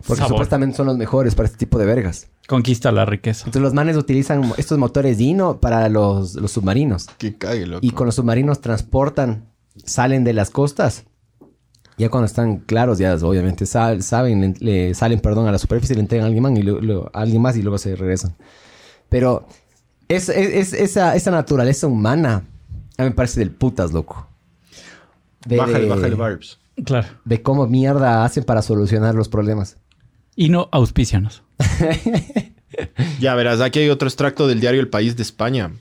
Porque Sabor. supuestamente son los mejores para este tipo de vergas. Conquista la riqueza. Entonces los manes utilizan estos motores Hino para los, los submarinos. Que cague, loco. Y con los submarinos transportan, salen de las costas. Ya cuando están claros, ya obviamente sal- saben, le, le salen, perdón, a la superficie, le entregan a alguien más y, lo- lo- a alguien más y luego se regresan. Pero es, es- es- esa, esa naturaleza humana a mí me parece del putas, loco. De, Bájale, de- bájale vibes. Claro. de cómo mierda hacen para solucionar los problemas. Y no auspicianos. Ya verás, aquí hay otro extracto del diario El País de España.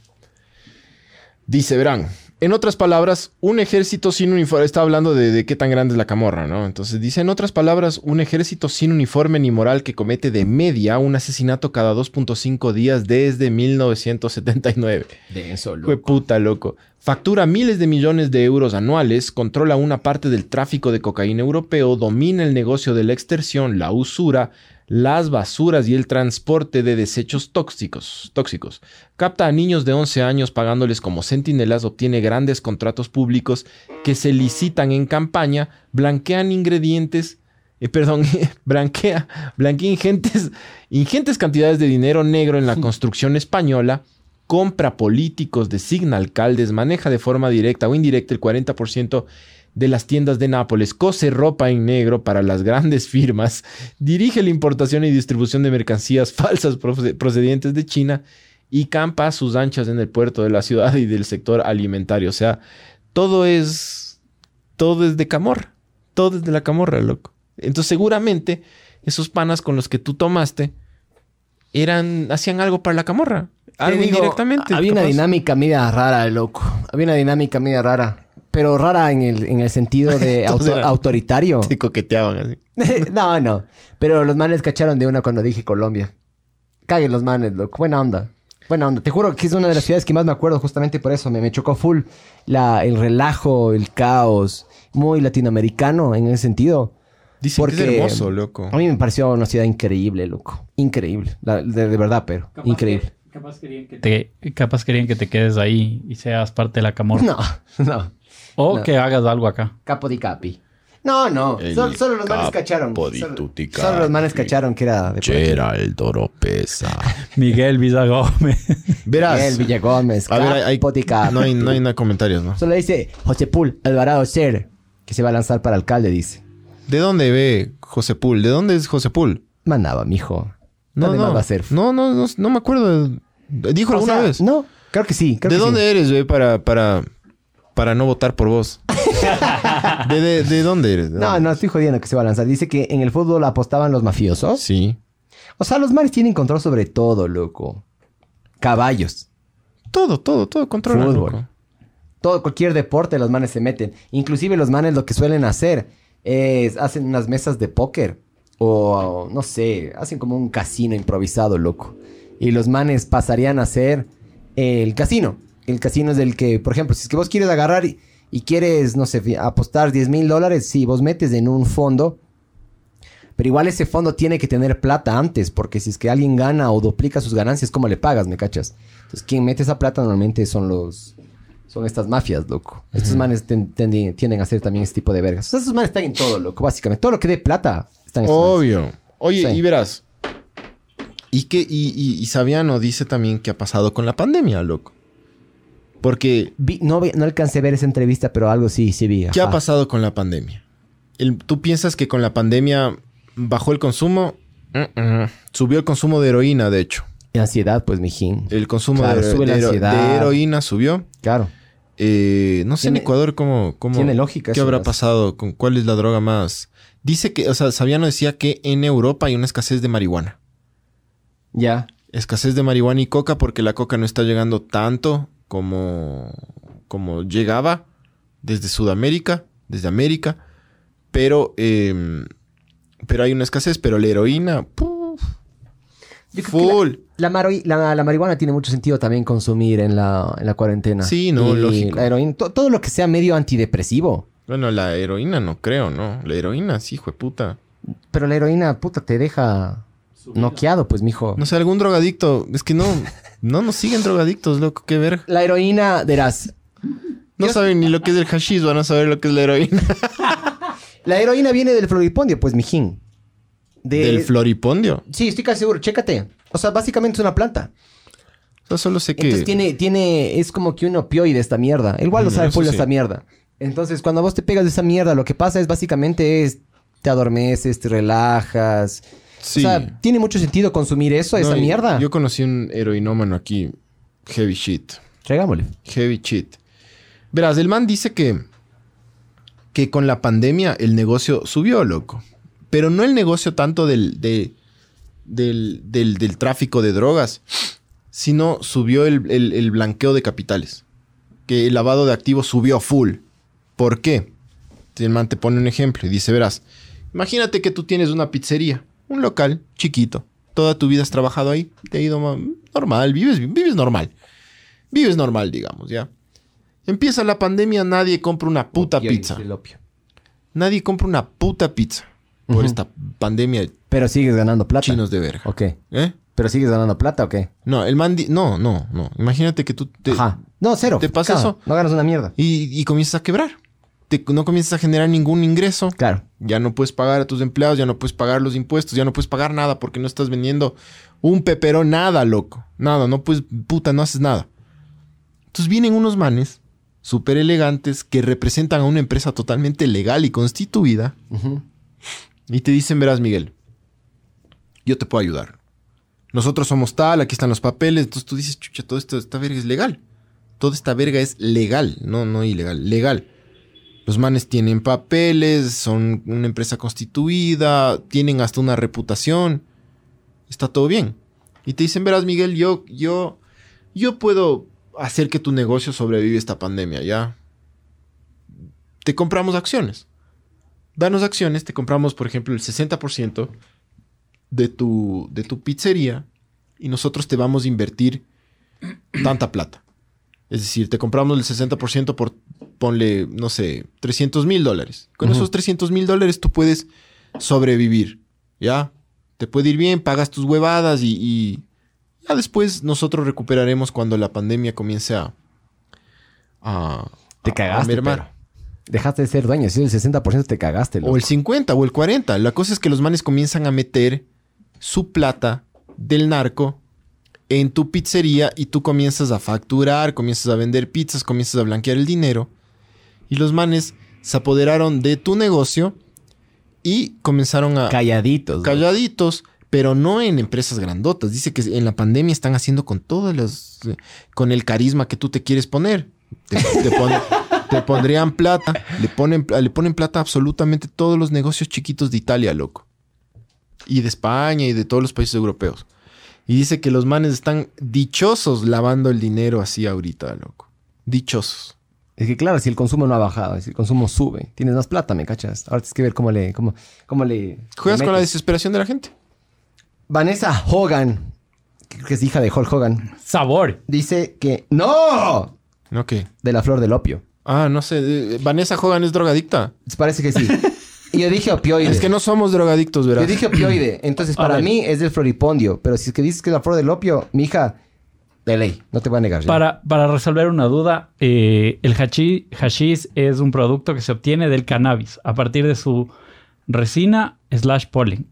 Dice, verán, en otras palabras, un ejército sin uniforme, está hablando de, de qué tan grande es la camorra, ¿no? Entonces dice, en otras palabras, un ejército sin uniforme ni moral que comete de media un asesinato cada 2.5 días desde 1979. Denso, Fue puta, loco. Factura miles de millones de euros anuales, controla una parte del tráfico de cocaína europeo, domina el negocio de la extorsión, la usura, las basuras y el transporte de desechos tóxicos, tóxicos. Capta a niños de 11 años pagándoles como centinelas, obtiene grandes contratos públicos que se licitan en campaña, blanquean ingredientes, eh, perdón, blanquea, blanquea ingentes, ingentes cantidades de dinero negro en la construcción española, compra políticos, designa alcaldes, maneja de forma directa o indirecta el 40% de las tiendas de Nápoles, cose ropa en negro para las grandes firmas, dirige la importación y distribución de mercancías falsas proce- procedientes de China y campa a sus anchas en el puerto de la ciudad y del sector alimentario. O sea, todo es, todo es de camorra, todo es de la camorra, loco. Entonces seguramente esos panas con los que tú tomaste eran, hacían algo para la camorra. Algo digo, indirectamente. Había una dinámica media rara, loco. Había una dinámica media rara. Pero rara en el, en el sentido de Todos auto- eran- autoritario. Te coqueteaban así. no, no. Pero los manes cacharon de una cuando dije Colombia. Caguen los manes, loco. Buena onda. Buena onda. Te juro que es una de las ciudades que más me acuerdo justamente por eso. Me, me chocó full la, el relajo, el caos. Muy latinoamericano en ese sentido. Dicen que es hermoso, loco. A mí me pareció una ciudad increíble, loco. Increíble. La- de, de verdad, pero. increíble. capaz, querían que te, capaz querían que te quedes ahí y seas parte de la camorra. No, no. O no. que hagas algo acá. Capo di capi. No, no. Solo los manes cacharon. Solo, solo los manes cacharon que era de. Geraldo Oropesa. Miguel Gómez. Verás. Miguel Villagómez. A ver, hay, hay- capo di capi. no, hay, no hay nada comentarios, ¿no? Solo dice José Pul Alvarado Ser, que se va a lanzar para alcalde, dice. ¿De dónde ve José Pul? ¿De dónde es José Pul? Mandaba, mijo. No, ¿Dónde no. va a ser? No, no, no, no me acuerdo. Dijo O alguna sea, vez. No, creo que sí. creo ¿De que dónde sí. eres, ve, para, para, para no votar por vos? ¿De, de, de dónde eres? ¿De No, dónde? no, estoy jodiendo que se va a lanzar. Dice que en el fútbol apostaban los mafiosos. Sí. O sea, los mares tienen control sobre todo, loco. Caballos. Todo, todo, todo controla, Fútbol. loco. todo, cualquier deporte los manes se meten. Inclusive los manes lo que suelen hacer es hacen unas mesas de póker o no sé, hacen como un casino improvisado, loco. Y los manes pasarían a ser el casino. El casino es el que, por ejemplo, si es que vos quieres agarrar y, y quieres, no sé, apostar 10 mil dólares, sí, vos metes en un fondo, pero igual ese fondo tiene que tener plata antes, porque si es que alguien gana o duplica sus ganancias, ¿cómo le pagas, me cachas? Entonces, quien mete esa plata normalmente son los... Son estas mafias, loco. Estos manes ten- tienden a hacer también este tipo de vergas. O sea, estos manes están en todo, loco, básicamente. Todo lo que dé plata están en manes. Obvio. Oye, Sí. y verás. Y que, y, y, y Sabiano dice también que ha pasado con la pandemia, loco. Porque, Vi- no, alcancé a ver esa entrevista, pero algo sí, sí vi. ¿qué ha pasado con la pandemia? El- ¿Tú piensas que con la pandemia bajó el consumo? Subió el consumo de heroína, de hecho. Y ansiedad, pues, mijín. El consumo Claro, de, de hero- de heroína subió. Claro. Eh, no sé en Ecuador cómo, cómo tiene lógica ¿Qué habrá pasado? ¿Con cuál es la droga más? Dice que, o sea, Sabiano decía que en Europa hay una escasez de marihuana. Ya. Escasez de marihuana y coca porque la coca no está llegando tanto como, como llegaba desde Sudamérica, desde América. Pero, eh, pero hay una escasez, pero la heroína, full. La, la- la marihuana tiene mucho sentido también consumir en la, en la cuarentena. Sí, no, Y lógico. La heroína, to- todo lo que sea medio antidepresivo. Bueno, la heroína no creo, ¿no? La heroína, sí, hijo de puta. Pero la heroína, puta, te deja noqueado, pues, mijo. No sé, algún drogadicto. Es que no, no nos siguen drogadictos, loco, qué verga. La heroína, verás. No Yo- saben ni lo que es el hashish, van a saber lo que es la heroína. La heroína viene del floripondio, pues, mijín. De- Del floripondio. Sí, estoy casi seguro. Chécate. O sea, básicamente es una planta. Solo sé que... Entonces tiene, tiene, es como que un opioide esta mierda. Igual lo sabe sí. esta mierda. Entonces, cuando vos te pegas de esa mierda, lo que pasa es básicamente es, te adormeces, te relajas. Sí. O sea, tiene mucho sentido consumir eso, esa No, mierda. Yo conocí un heroinómano aquí. Heavy shit. Traigámosle. Heavy shit. Verás, el man dice que... Que con la pandemia el negocio subió, loco. Pero no el negocio tanto del... de- del, del, del tráfico de drogas. Sino subió el, el- el blanqueo de capitales. Que el lavado de activos subió full. ¿Por qué? El man te pone un ejemplo y dice, verás, imagínate que tú tienes una pizzería, un local chiquito. Toda tu vida has trabajado ahí, te ha ido ma- normal, vives, vives normal. Vives normal, digamos, ya. Empieza la pandemia, nadie compra una puta pizza. Nadie compra una puta pizza por esta pandemia de Pero sigues ganando plata. chinos de verga. Ok. ¿Eh? Pero sigues ganando plata, ¿o qué? No, el man... No, no, no. Imagínate que tú te... Ajá. No, cero. ¿Te pasa Claro, eso? No ganas una mierda. Y, y comienzas a quebrar. Te- no comienzas a generar ningún ingreso. Claro. Ya no puedes pagar a tus empleados, ya no puedes pagar los impuestos, ya no puedes pagar nada porque no estás vendiendo un peperón, nada, loco. Nada, no puedes, puta, no haces nada. Entonces vienen unos manes súper elegantes que representan a una empresa totalmente legal y constituida y te dicen, verás, Miguel, yo te puedo ayudar. Nosotros somos tal, aquí están los papeles. Entonces tú dices, chucha, todo esto, esta verga es legal. Toda esta verga es legal, no, no ilegal, legal. Los manes tienen papeles, son una empresa constituida, tienen hasta una reputación. Está todo bien. Y te dicen, verás, Miguel, yo, yo, yo puedo hacer que tu negocio sobrevive esta pandemia, ¿ya? Te compramos acciones. Danos acciones, te compramos, por ejemplo, el 60% de tu, de tu pizzería y nosotros te vamos a invertir tanta plata. Es decir, te compramos el 60% por, ponle, no sé, 300 mil dólares. Con esos 300 mil dólares tú puedes sobrevivir, ¿ya? Te puede ir bien, pagas tus huevadas y, y ya después nosotros recuperaremos cuando la pandemia comience a... a Te a- a cagaste, pero. Dejaste de ser dueño. Si el 60% te cagaste, loco. O el 50 o el 40. La cosa es que los manes comienzan a meter su plata del narco en tu pizzería y tú comienzas a facturar, comienzas a vender pizzas, comienzas a blanquear el dinero. Y los manes se apoderaron de tu negocio y comenzaron a Calladitos. calladitos, pero no en empresas grandotas. Dice que en la pandemia están haciendo con todas las eh, con el carisma que tú te quieres poner. Te, te pon- te pondrían plata, le ponen, le ponen plata a absolutamente todos los negocios chiquitos de Italia, loco. Y de España y de todos los países europeos. Y dice que los manes están dichosos lavando el dinero así ahorita, loco. Dichosos. Es que claro, si el consumo no ha bajado, si el consumo sube, tienes más plata, ¿me cachas? Ahora tienes que ver cómo le... Cómo, cómo le Juegas le con la desesperación de la gente. Vanessa Hogan, que creo que es hija de Hulk Hogan, Sabor. dice que... ¡No! Ok. De la flor del opio. Ah, no sé. Vanessa Hogan es drogadicta. Parece que sí. Y yo dije opioide. Es que no somos drogadictos, Yo ¿verdad? dije opioide. Entonces, para mí es del floripondio. Pero si es que dices que es la flor del opio, mi hija, de ley. No te voy a negar. Para, para resolver una duda, eh, el hashi- hashish es un producto que se obtiene del cannabis a partir de su resina slash polen.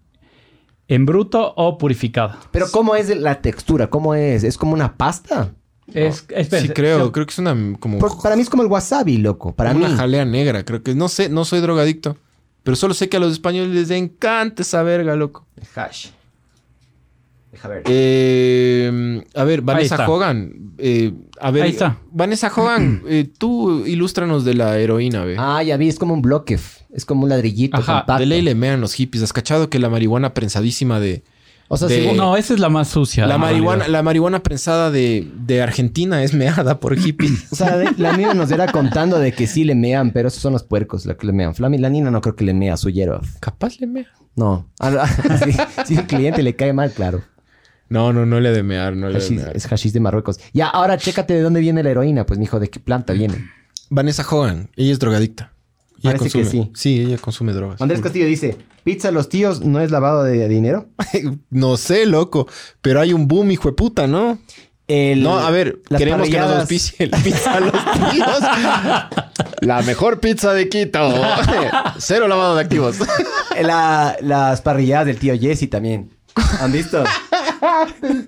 En bruto o purificada. Pero ¿cómo es la textura? ¿Cómo es? ¿Es como una pasta? Es, espérense, Sí, creo. Creo que es una como, Por- para mí es como el wasabi, loco. Para una mí. jalea negra. Creo que no sé, no soy drogadicto. Pero solo sé que a los españoles les encanta esa verga, loco. Hash. Deja ver. Eh, a ver, Vanessa. Hogan. eh, a ver, Ahí está. Vanessa Hogan, eh, tú ilústranos de la heroína, ve. Ah, ya vi. Es como un bloque. Es como un ladrillito Ajá, compacto. de ley le mean los hippies. ¿Has cachado que la marihuana prensadísima de... O sea, de- según- No, esa es la más sucia. la marihuana, realidad. la marihuana prensada de, de Argentina es meada por hippies. O sea, de- la Nina nos era contando de que sí le mean, pero esos son los puercos los que le mean. Flami, la Nina no creo que le mea a su hierro. Capaz le mea. No. Ah, no. si, si un cliente le cae mal, claro. No, no, no le de mear, no le de Hashish- mear. es hashish de Marruecos. Ya, ahora chécate de dónde viene la heroína. Pues, mijo, ¿de qué planta viene? Vanessa Hogan, ella es drogadicta. Ella Parece que consume. sí. ella consume drogas. Andrés Castillo dice, pizza a los tíos no es lavado de dinero. no sé, loco. Pero hay un boom, hijo de puta, ¿no? El- no, a ver, queremos que nos auspicie la pizza a los tíos. la mejor pizza de Quito. Cero lavado de activos. La- las parrilladas del tío Jesse también. ¿Han visto?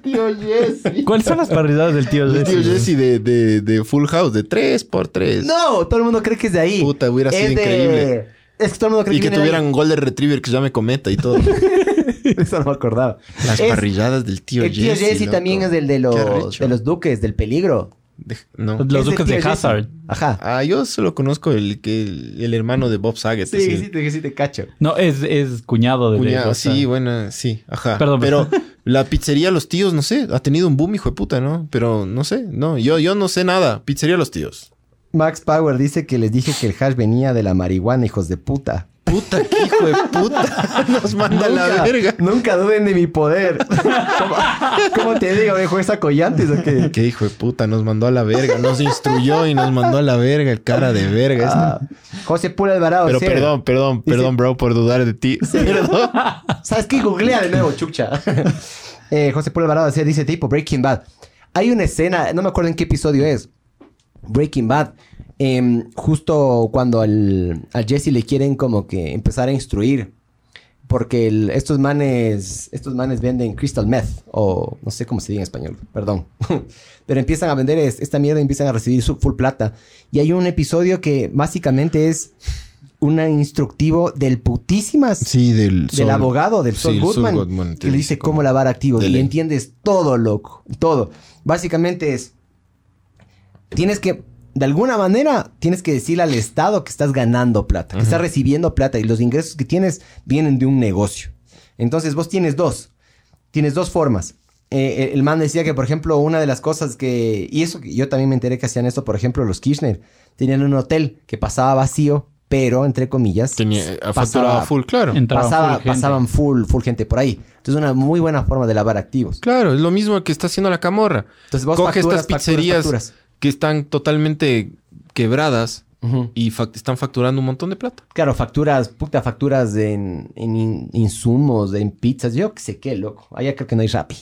Tío Jesse. ¿Cuáles son las parrilladas del tío El Jesse? tío Jesse de, de, de Full House, de 3x3. no, todo el mundo cree que es de ahí. Puta, hubiera sido Es de- increíble. Es que todo el mundo cree Y que viene de ahí. tuvieran un Golden Retriever que ya me cometa y todo. Eso no me acordaba. Las Es- parrilladas del tío el tío Jesse. Jesse también es del de los, de los duques, del peligro. De- no. Los duques de. Hazard. Ajá. Ah, yo solo conozco el que el, el hermano de Bob Saget. Sí, así. sí, te, sí te cacho. No, es, es cuñado de... Cuñado, sí, bueno, sí, ajá. Perdón, pero la pizzería Los Tíos, no sé, ha tenido un boom, hijo de puta, ¿no? Pero no sé, no, yo, yo no sé nada. Pizzería Los Tíos. Max Power dice que les dije que el hash venía de la marihuana, hijos de puta. Puta, qué hijo de puta. Nos manda a la Nunca- verga. Nunca duden de mi poder. ¿Cómo, cómo te digo, viejo? ¿Esa collantes o qué? Qué hijo de puta, nos mandó a la verga. Nos instruyó y nos mandó a la verga, el cara de verga. Ah, José Pura Alvarado. Pero perdón, perdón, Dice- perdón, bro, por dudar de ti. Perdón. ¿Sabes qué? Googlea de nuevo, chucha. eh, José Pura Alvarado dice tipo Breaking Bad. Hay una escena, no me acuerdo en qué episodio es. Breaking Bad. Em, justo cuando al, al Jesse le quieren como que empezar a instruir. Porque el- estos manes, estos manes venden crystal meth. O no sé cómo se dice en español, perdón. Pero empiezan a vender es- esta mierda empiezan a recibir su full plata. Y hay un episodio que básicamente es un instructivo del putísimas Sí, del del abogado del Sí, Saul Goodman, que le dice cómo lavar activos y entiendes todo, loco, todo. Básicamente es tienes que de alguna manera tienes que decirle al Estado que estás ganando plata, que estás recibiendo plata y los ingresos que tienes vienen de un negocio. Entonces vos tienes dos, tienes dos formas. Eh, el man decía que, por ejemplo, una de las cosas que... Y eso que yo también me enteré que hacían esto, por ejemplo, los Kirchner. Tenían un hotel que pasaba vacío, pero, entre comillas... Tenía eh, pasaba- facturaba full, claro. Pasaba- full pasaban full, full gente por ahí. Entonces, una muy buena forma de lavar activos. Claro, es lo mismo que está haciendo la camorra. Entonces, vos Coge facturas, estas pizzerías facturas, que están totalmente quebradas y están facturando un montón de plata. Claro, facturas, puta, facturas de en, en in- insumos, en pizzas, yo qué sé qué, loco. Allá creo que no hay Rappi.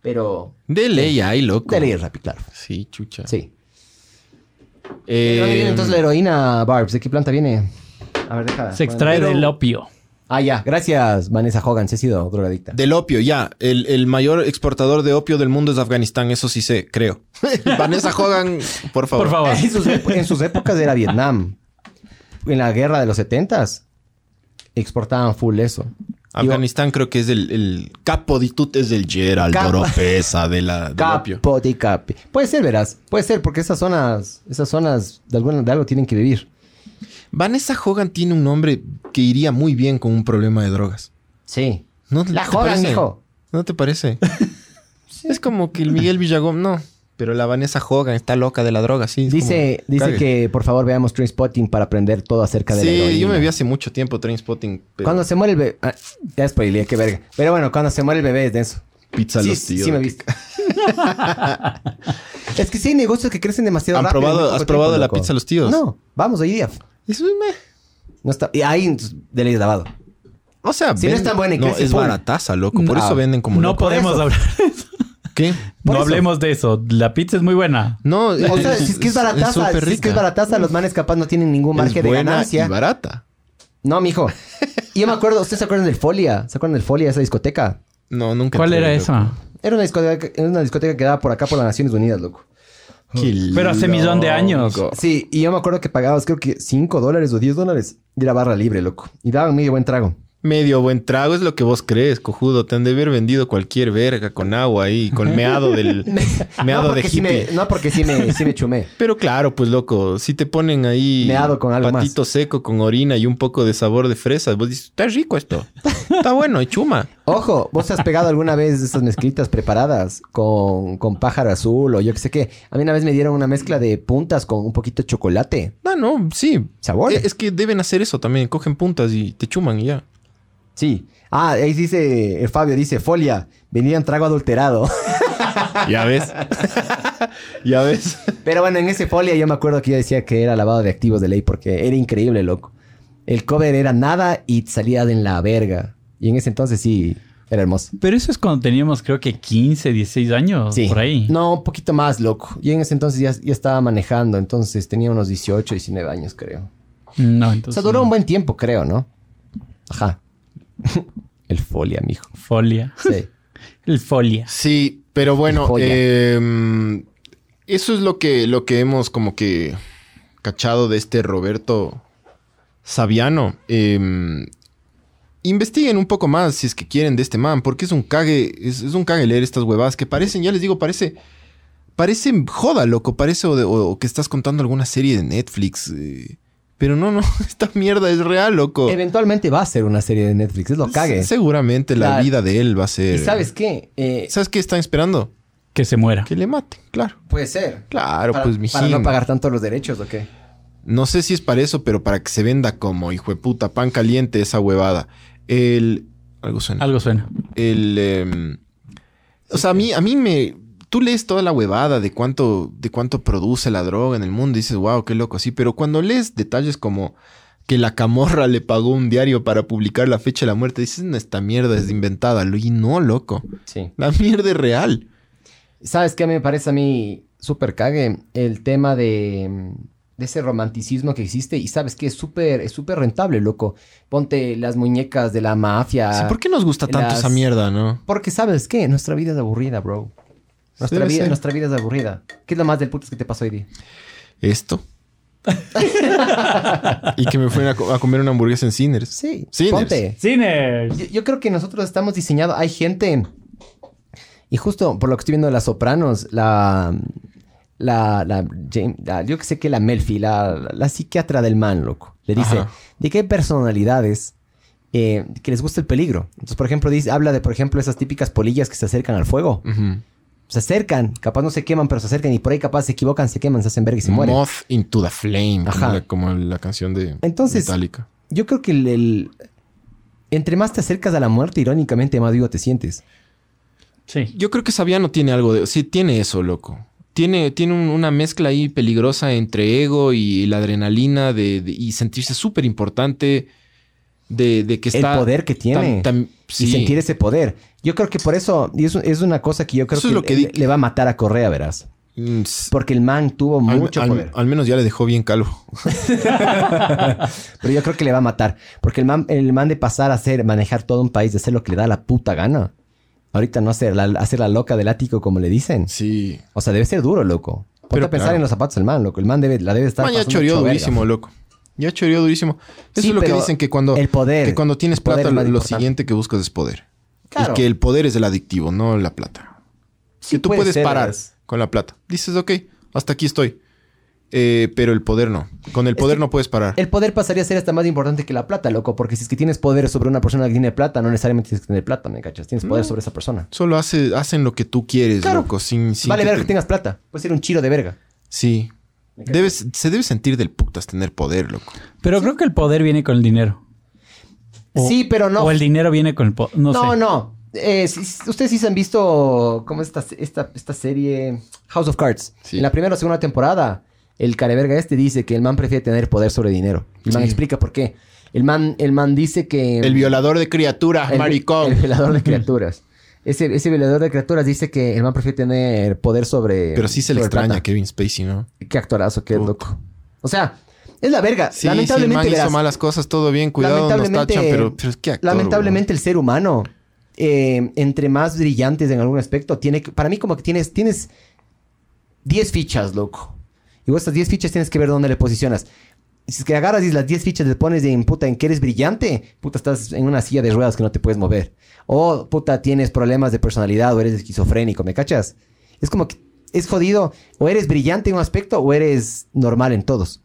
Pero De ley hay, loco. de ley es Rappi, claro. Sí, chucha. Sí. Eh, ¿De dónde viene entonces la heroína, Barbs? ¿De qué planta viene? A ver, deja. Se extrae del opio. Ah, ya. Gracias, Vanessa Hogan. Se ha sido drogadicta. Del opio, ya. El, el mayor exportador de opio del mundo es Afganistán, eso sí sé, creo. Vanessa Hogan, por favor. Por favor. En sus, ep- en sus épocas era Vietnam. En la guerra de los setentas exportaban full eso. Digo, Afganistán creo que es el, el capo di es del Gerald. Oropesa de la, del opio. Capo di capi. Puede ser, verás. Puede ser, porque esas zonas, esas zonas de, alguna, de algo tienen que vivir. Vanessa Hogan tiene un nombre que iría muy bien con un problema de drogas. Sí. ¿No La te Hogan, parece? hijo. ¿No te parece? Es como que el Miguel Villagón, no. Pero la Vanessa Hogan está loca de la droga, sí. Dice, como- dice cague. que por favor veamos Trainspotting para aprender todo acerca de la Sí, yo me vi hace mucho tiempo Trainspotting. pero Cuando se muere el bebé... Ah, ya spoileé, qué verga. Pero bueno, cuando se muere el bebé es de eso. Pizza a sí, los tíos. sí me viste. Es que sí hay negocios que crecen demasiado ¿Han rápido. probado- has probado tiempo, la loco. pizza Los Tíos? No, vamos hoy día. Eso es meh. No está... Y ahí de ley de lavado. O sea, Si no es tan buena y no, crece es barataza, loco. Por eso venden como No loco. podemos eso. hablar de eso. ¿Qué? No eso. hablemos de eso. La pizza es muy buena. No, O sea, si es que es barataza, súper si es que es barataza, los manes capaz no tienen ningún margen Es de ganancia. y barata. No, mijo. Y yo me acuerdo, ¿ustedes se acuerdan del Folia? ¿Se acuerdan del Folia, esa discoteca? No, nunca. ¿Cuál era esa? Era una discoteca, era una discoteca que daba por acá por las Naciones Unidas, loco. Pero hace millón de años. loco. Sí, y yo me acuerdo que pagabas creo que 5 dólares o 10 dólares. Y era barra libre, loco. Y daban medio buen trago. Medio buen trago es lo que vos crees, cojudo. Te han de haber vendido cualquier verga con agua ahí, con meado del... meado no, de sí hippie. me, no, porque sí me, sí me chumé. Pero claro, pues loco, si te ponen ahí Meado con algo más. patito seco con orina y un poco de sabor de fresa, vos dices, está rico esto. Está bueno, y chuma. Ojo, ¿vos has pegado alguna vez esas mezclitas preparadas con, con pájaro azul o yo qué sé qué? A mí una vez me dieron una mezcla de puntas con un poquito de chocolate. No, no, sí. Sabor. Eh, Es que deben hacer eso también, cogen puntas y te chuman y ya. Sí. Ah, ahí dice, el Fabio dice, folia, venían trago adulterado. Ya ves. ya ves. Pero bueno, en ese folia yo me acuerdo que yo decía que era lavado de activos de ley porque era increíble, loco. El cover era nada y salía de en la verga. Y en ese entonces sí, era hermoso. Pero eso es cuando teníamos creo que 15, 16 años. Sí. Por ahí. No, un poquito más, loco. Yo en ese entonces ya, ya estaba manejando, entonces tenía unos 18, 19 años, creo. No, O entonces... sea, duró un buen tiempo, creo, ¿no? Ajá. El folia, mijo. Folia. Sí. El folia. Sí, pero bueno, eh, eso es lo que, lo que hemos como que cachado de este Roberto Saviano. Eh, investiguen un poco más si es que quieren de este man, porque es un cague, es, es un cague leer estas huevadas que parecen, ya les digo, parece, parece joda, loco, parece o, de- o- o que estás contando alguna serie de Netflix. eh, pero no, no, esta mierda es real, loco. Eventualmente va a ser una serie de Netflix, es lo cague. Se- Seguramente la La- vida de él va a ser... ¿Y sabes qué? Eh, ¿Sabes qué están esperando? Que se muera. Que le maten, claro. puede ser. Claro, para, pues mijín. para no pagar tanto los derechos, ¿o qué? No sé si es para eso, pero para que se venda como hijo de puta, pan caliente esa huevada. El. Algo suena. Algo suena. El. em, o sea, a mí, a mí me. Tú lees toda la huevada de cuánto, de cuánto produce la droga en el mundo y dices, wow, qué loco, sí. Pero cuando lees detalles como que la camorra le pagó un diario para publicar la fecha de la muerte, dices, no, esta mierda es inventada. Y no, loco. Sí. La mierda es real. ¿Sabes qué me parece a mí súper cague? El tema de, de ese romanticismo que existe. Y sabes que es súper es súper rentable, loco. Ponte las muñecas de la mafia. Sí, ¿Por qué nos gusta tanto las- esa mierda, no? Porque sabes qué? Nuestra vida es aburrida, bro. Nuestra, Debe vida, ser. nuestra vida es aburrida. ¿Qué es lo más del putas que te pasó hoy día? Esto. y que me fueron a, co- a comer una hamburguesa en Sinners. Sí. Sinners. Ponte. Cines. Yo, yo creo que nosotros estamos diseñados. Hay gente. Y justo por lo que estoy viendo de las Sopranos, la. La. la, Jane- la- yo que sé que la Melfi, la, la psiquiatra del man, loco, le dice Ajá. de hay personalidades eh, que les gusta el peligro. Entonces, por ejemplo, dice, habla de, por ejemplo, esas típicas polillas que se acercan al fuego. Ujú. Se acercan, capaz no se queman, pero se acercan y por ahí capaz se equivocan, se queman, se hacen verga y se mueren. Moth into the flame. Como la, como la canción de Entonces- Metallica. Yo creo que el, el- entre más te acercas a la muerte, irónicamente, más vivo te sientes. Sí. Yo creo que Sabiano tiene algo de... Sí, tiene eso, loco. Tiene, tiene un- una mezcla ahí peligrosa entre ego y la adrenalina de, de- y sentirse súper importante de, de que está... el poder que tiene. tan- tan- Y sentir ese poder. Yo creo que por eso, y eso es una cosa que yo creo Eso que, es lo que le, va a matar a Correa, verás. Mm, Porque el man tuvo al, mucho al- poder. al menos ya le dejó bien calvo. Pero yo creo que le va a matar. Porque el man, el man de pasar a hacer, manejar todo un país, de hacer lo que le da la puta gana. Ahorita no hacer la, hacer la loca del ático, como le dicen. Sí. O sea, debe ser duro, loco. Ponte Pero a pensar claro. en los zapatos del man, loco. El man debe, la debe estar Man, ya choreó durísimo, loco. Ya choreó durísimo. Eso Sí, es lo que dicen que cuando, el poder, que cuando tienes plata, lo siguiente que buscas es poder. Claro. Y que el poder es el adictivo, no la plata. Sí que tú puede puedes ser, parar con la plata. Dices, ok, hasta aquí estoy. Eh, pero el poder no. Con el Es poder que no puedes parar. El poder pasaría a ser hasta más importante que la plata, loco. Porque si es que tienes poder sobre una persona que tiene plata, no necesariamente tienes que tener plata, ¿me cachas? Tienes poder sobre esa persona. Solo hace, hacen lo que tú quieres, Claro. loco. Sin, sin vale que verga te- que tengas plata. Puedes ser un chiro de verga. Sí. Debes, se debe sentir del putas tener poder, loco. Pero creo que el poder viene con el dinero. O- sí, pero no. O el dinero viene con el poder. No, No, sé. no. eh, si- si- ustedes sí se han visto, ¿cómo es esta, esta, esta serie? House of Cards. Sí. En la primera o segunda temporada, el careverga este dice que el man prefiere tener poder sobre dinero. El man Sí. explica por qué. El man, el man dice que... El violador de criaturas, el- maricón. El violador de criaturas. Ese, ese violador de criaturas dice que el man prefiere tener poder sobre... Pero sí se le extraña a. Kevin Spacey, ¿no? Qué actorazo, qué Puta. loco. O sea, es la verga. Sí, sí, el lamentablemente, man hizo malas cosas, todo bien, cuidado, nos lamentablemente- tachan, pero, pero actor, lamentablemente el ser humano, eh, entre más brillantes en algún aspecto, tiene para mí como que tienes, tienes 10 fichas, loco. Y vos estas 10 fichas tienes que ver dónde le posicionas. Si es que agarras y las 10 fichas le pones en puta en que eres brillante, puta estás en una silla de ruedas que no te puedes mover. O puta tienes problemas de personalidad o eres esquizofrénico, ¿me cachas? Es como que es jodido. O eres brillante en un aspecto o eres normal en todos.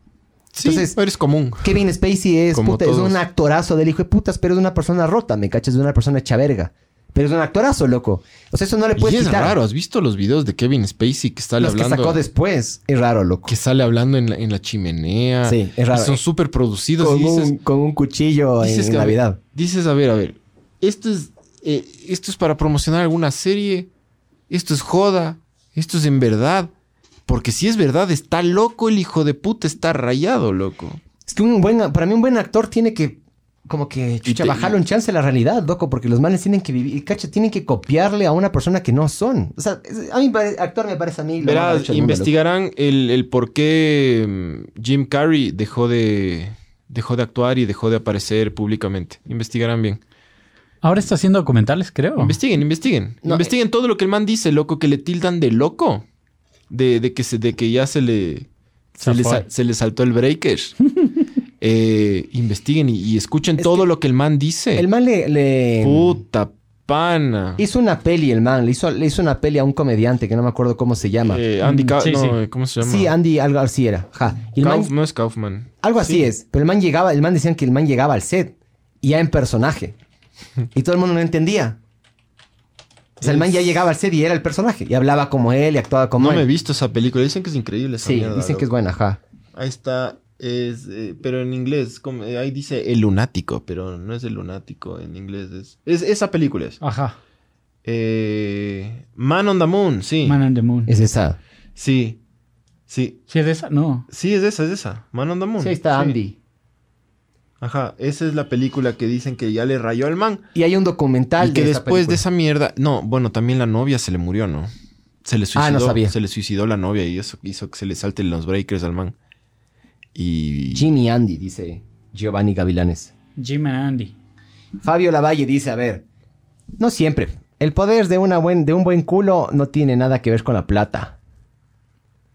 Sí, Entonces- eres común. Kevin Spacey es, puta, es un actorazo del hijo de putas, pero es una persona rota, ¿me cachas? Es una persona hecha verga. Pero es un actorazo, loco. O sea, eso no le Y puedes es quitar. raro, ¿has visto los videos de Kevin Spacey que sale Los que sacó después. Es raro, loco. que sale hablando en la, en la chimenea. Sí, es raro. Y son súper producidos. Con y dices, un, con un cuchillo dices en que, Navidad. dices, a ver, a ver. Esto es, eh, esto es para promocionar alguna serie. Esto es joda. Esto es en verdad. Porque si es verdad, está loco el hijo de puta. Está rayado, loco. Es que un buen, para mí un buen actor tiene que como que chucha, te- bajarlo en chance a la realidad, loco, porque los manes tienen que vivir, cacha, tienen que copiarle a una persona que no son. O sea, a mí actor me parece a mí lo Verás, mundo, investigarán el, el por qué mm, Jim Carrey dejó de, dejó de actuar y dejó de aparecer públicamente. Investigarán bien. Ahora está haciendo documentales, creo. Investiguen, investiguen. No, investiguen todo lo que el man dice, loco, que le tildan de loco. De, de que, se, de que ya se le, se, le, se le saltó el breaker. Eh, investiguen y, y escuchen Es todo que lo que el man dice. El man le, le- Puta pana. hizo una peli, el man, le hizo, le hizo una peli a un comediante que no me acuerdo cómo se llama. Eh, Andy Ka- sí, no, sí. ¿cómo se llama? Sí, Andy, algo así era. Ja. Y el man- Kauf- no es Kaufman. algo así Sí. es. Pero el man llegaba, el man decían que el man llegaba al set y ya en personaje. Y todo el mundo no entendía. O sea, el man ya llegaba al set y era el personaje. Y hablaba como él y actuaba como No él. me he visto esa película. Dicen que es increíble esa Sí, mierda, dicen que es buena, ajá. Ahí está. Es, eh, pero en inglés, como- eh, ahí dice el lunático, pero no es el lunático en inglés. Es, es- esa película es. Ajá. Eh, Man on the Moon, sí. Man on the Moon. Es esa. Sí. Sí. ¿Sí es esa? No. Sí, es esa, es esa. Man on the Moon. Sí, ahí está Sí. Andy. Ajá, esa es la película que dicen que ya le rayó al man. Y hay un documental y que de esa después de esa mierda. No, bueno, también la novia se le murió, ¿no? Se le suicidó. Ah, no sabía. Se le suicidó la novia y eso hizo que se le salten los breakers al man. Y. Jimmy Andy, dice Giovanni Gavilanes. Jim and Andy. Fabio Lavalle dice, a ver, no siempre. El poder de, una buen, de un buen culo no tiene nada que ver con la plata.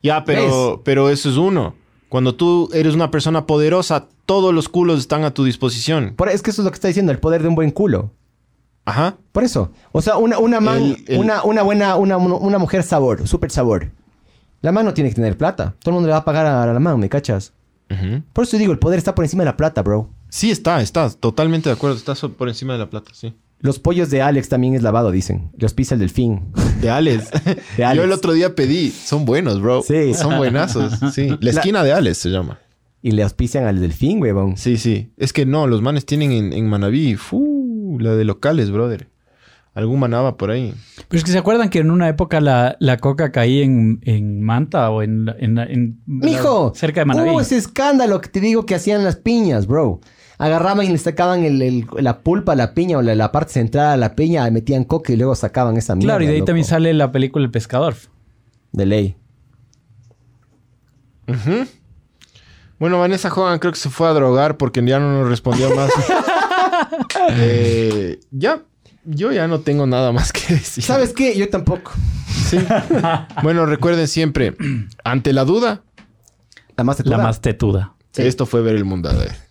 Ya, pero, pero eso es uno. Cuando tú eres una persona poderosa, todos los culos están a tu disposición. Por- es que eso es lo que está diciendo, el poder de un buen culo. Ajá. Por eso. O sea, una, una man, El- el- Una, una buena, una, una mujer sabor, súper sabor. La man no tiene que tener plata. Todo el mundo le va a pagar a la man, ¿me cachas? Por eso digo, el poder está por encima de la plata, bro. Sí, está, está. Totalmente de acuerdo. Está por encima de la plata, sí. Los pollos de Alex también es lavado, dicen. Los pisa el delfín. De Alex. De Alex. Yo el otro día pedí. Son buenos, bro. Sí. Son buenazos. Sí. La La- esquina de Alex se llama. Y le auspician al delfín, huevón. Sí, sí. Es que no, los manes tienen en, en Manaví. fu, la de locales, brother. Algún manaba por ahí. Pero es que se acuerdan que en una época la, la coca caía en, en Manta o en, en, en- ¡Mijo! cerca de Manaví. ¡Uh, ese escándalo que te digo que hacían las piñas, bro! Agarraban y le sacaban el- el- la pulpa a la piña o la, la parte central a la piña, metían coca y luego sacaban esa mierda. claro, y de ahí loco. también sale la película El Pescador. De ley. Bueno, Vanessa Hogan creo que se fue a drogar porque ya no nos respondió más. Eh, ya, yo ya no tengo nada más que decir. ¿Sabes qué? Yo tampoco. Sí. Bueno, recuerden siempre, ante la duda, La más La más tetuda. Sí. esto fue ver el mundo. a ver.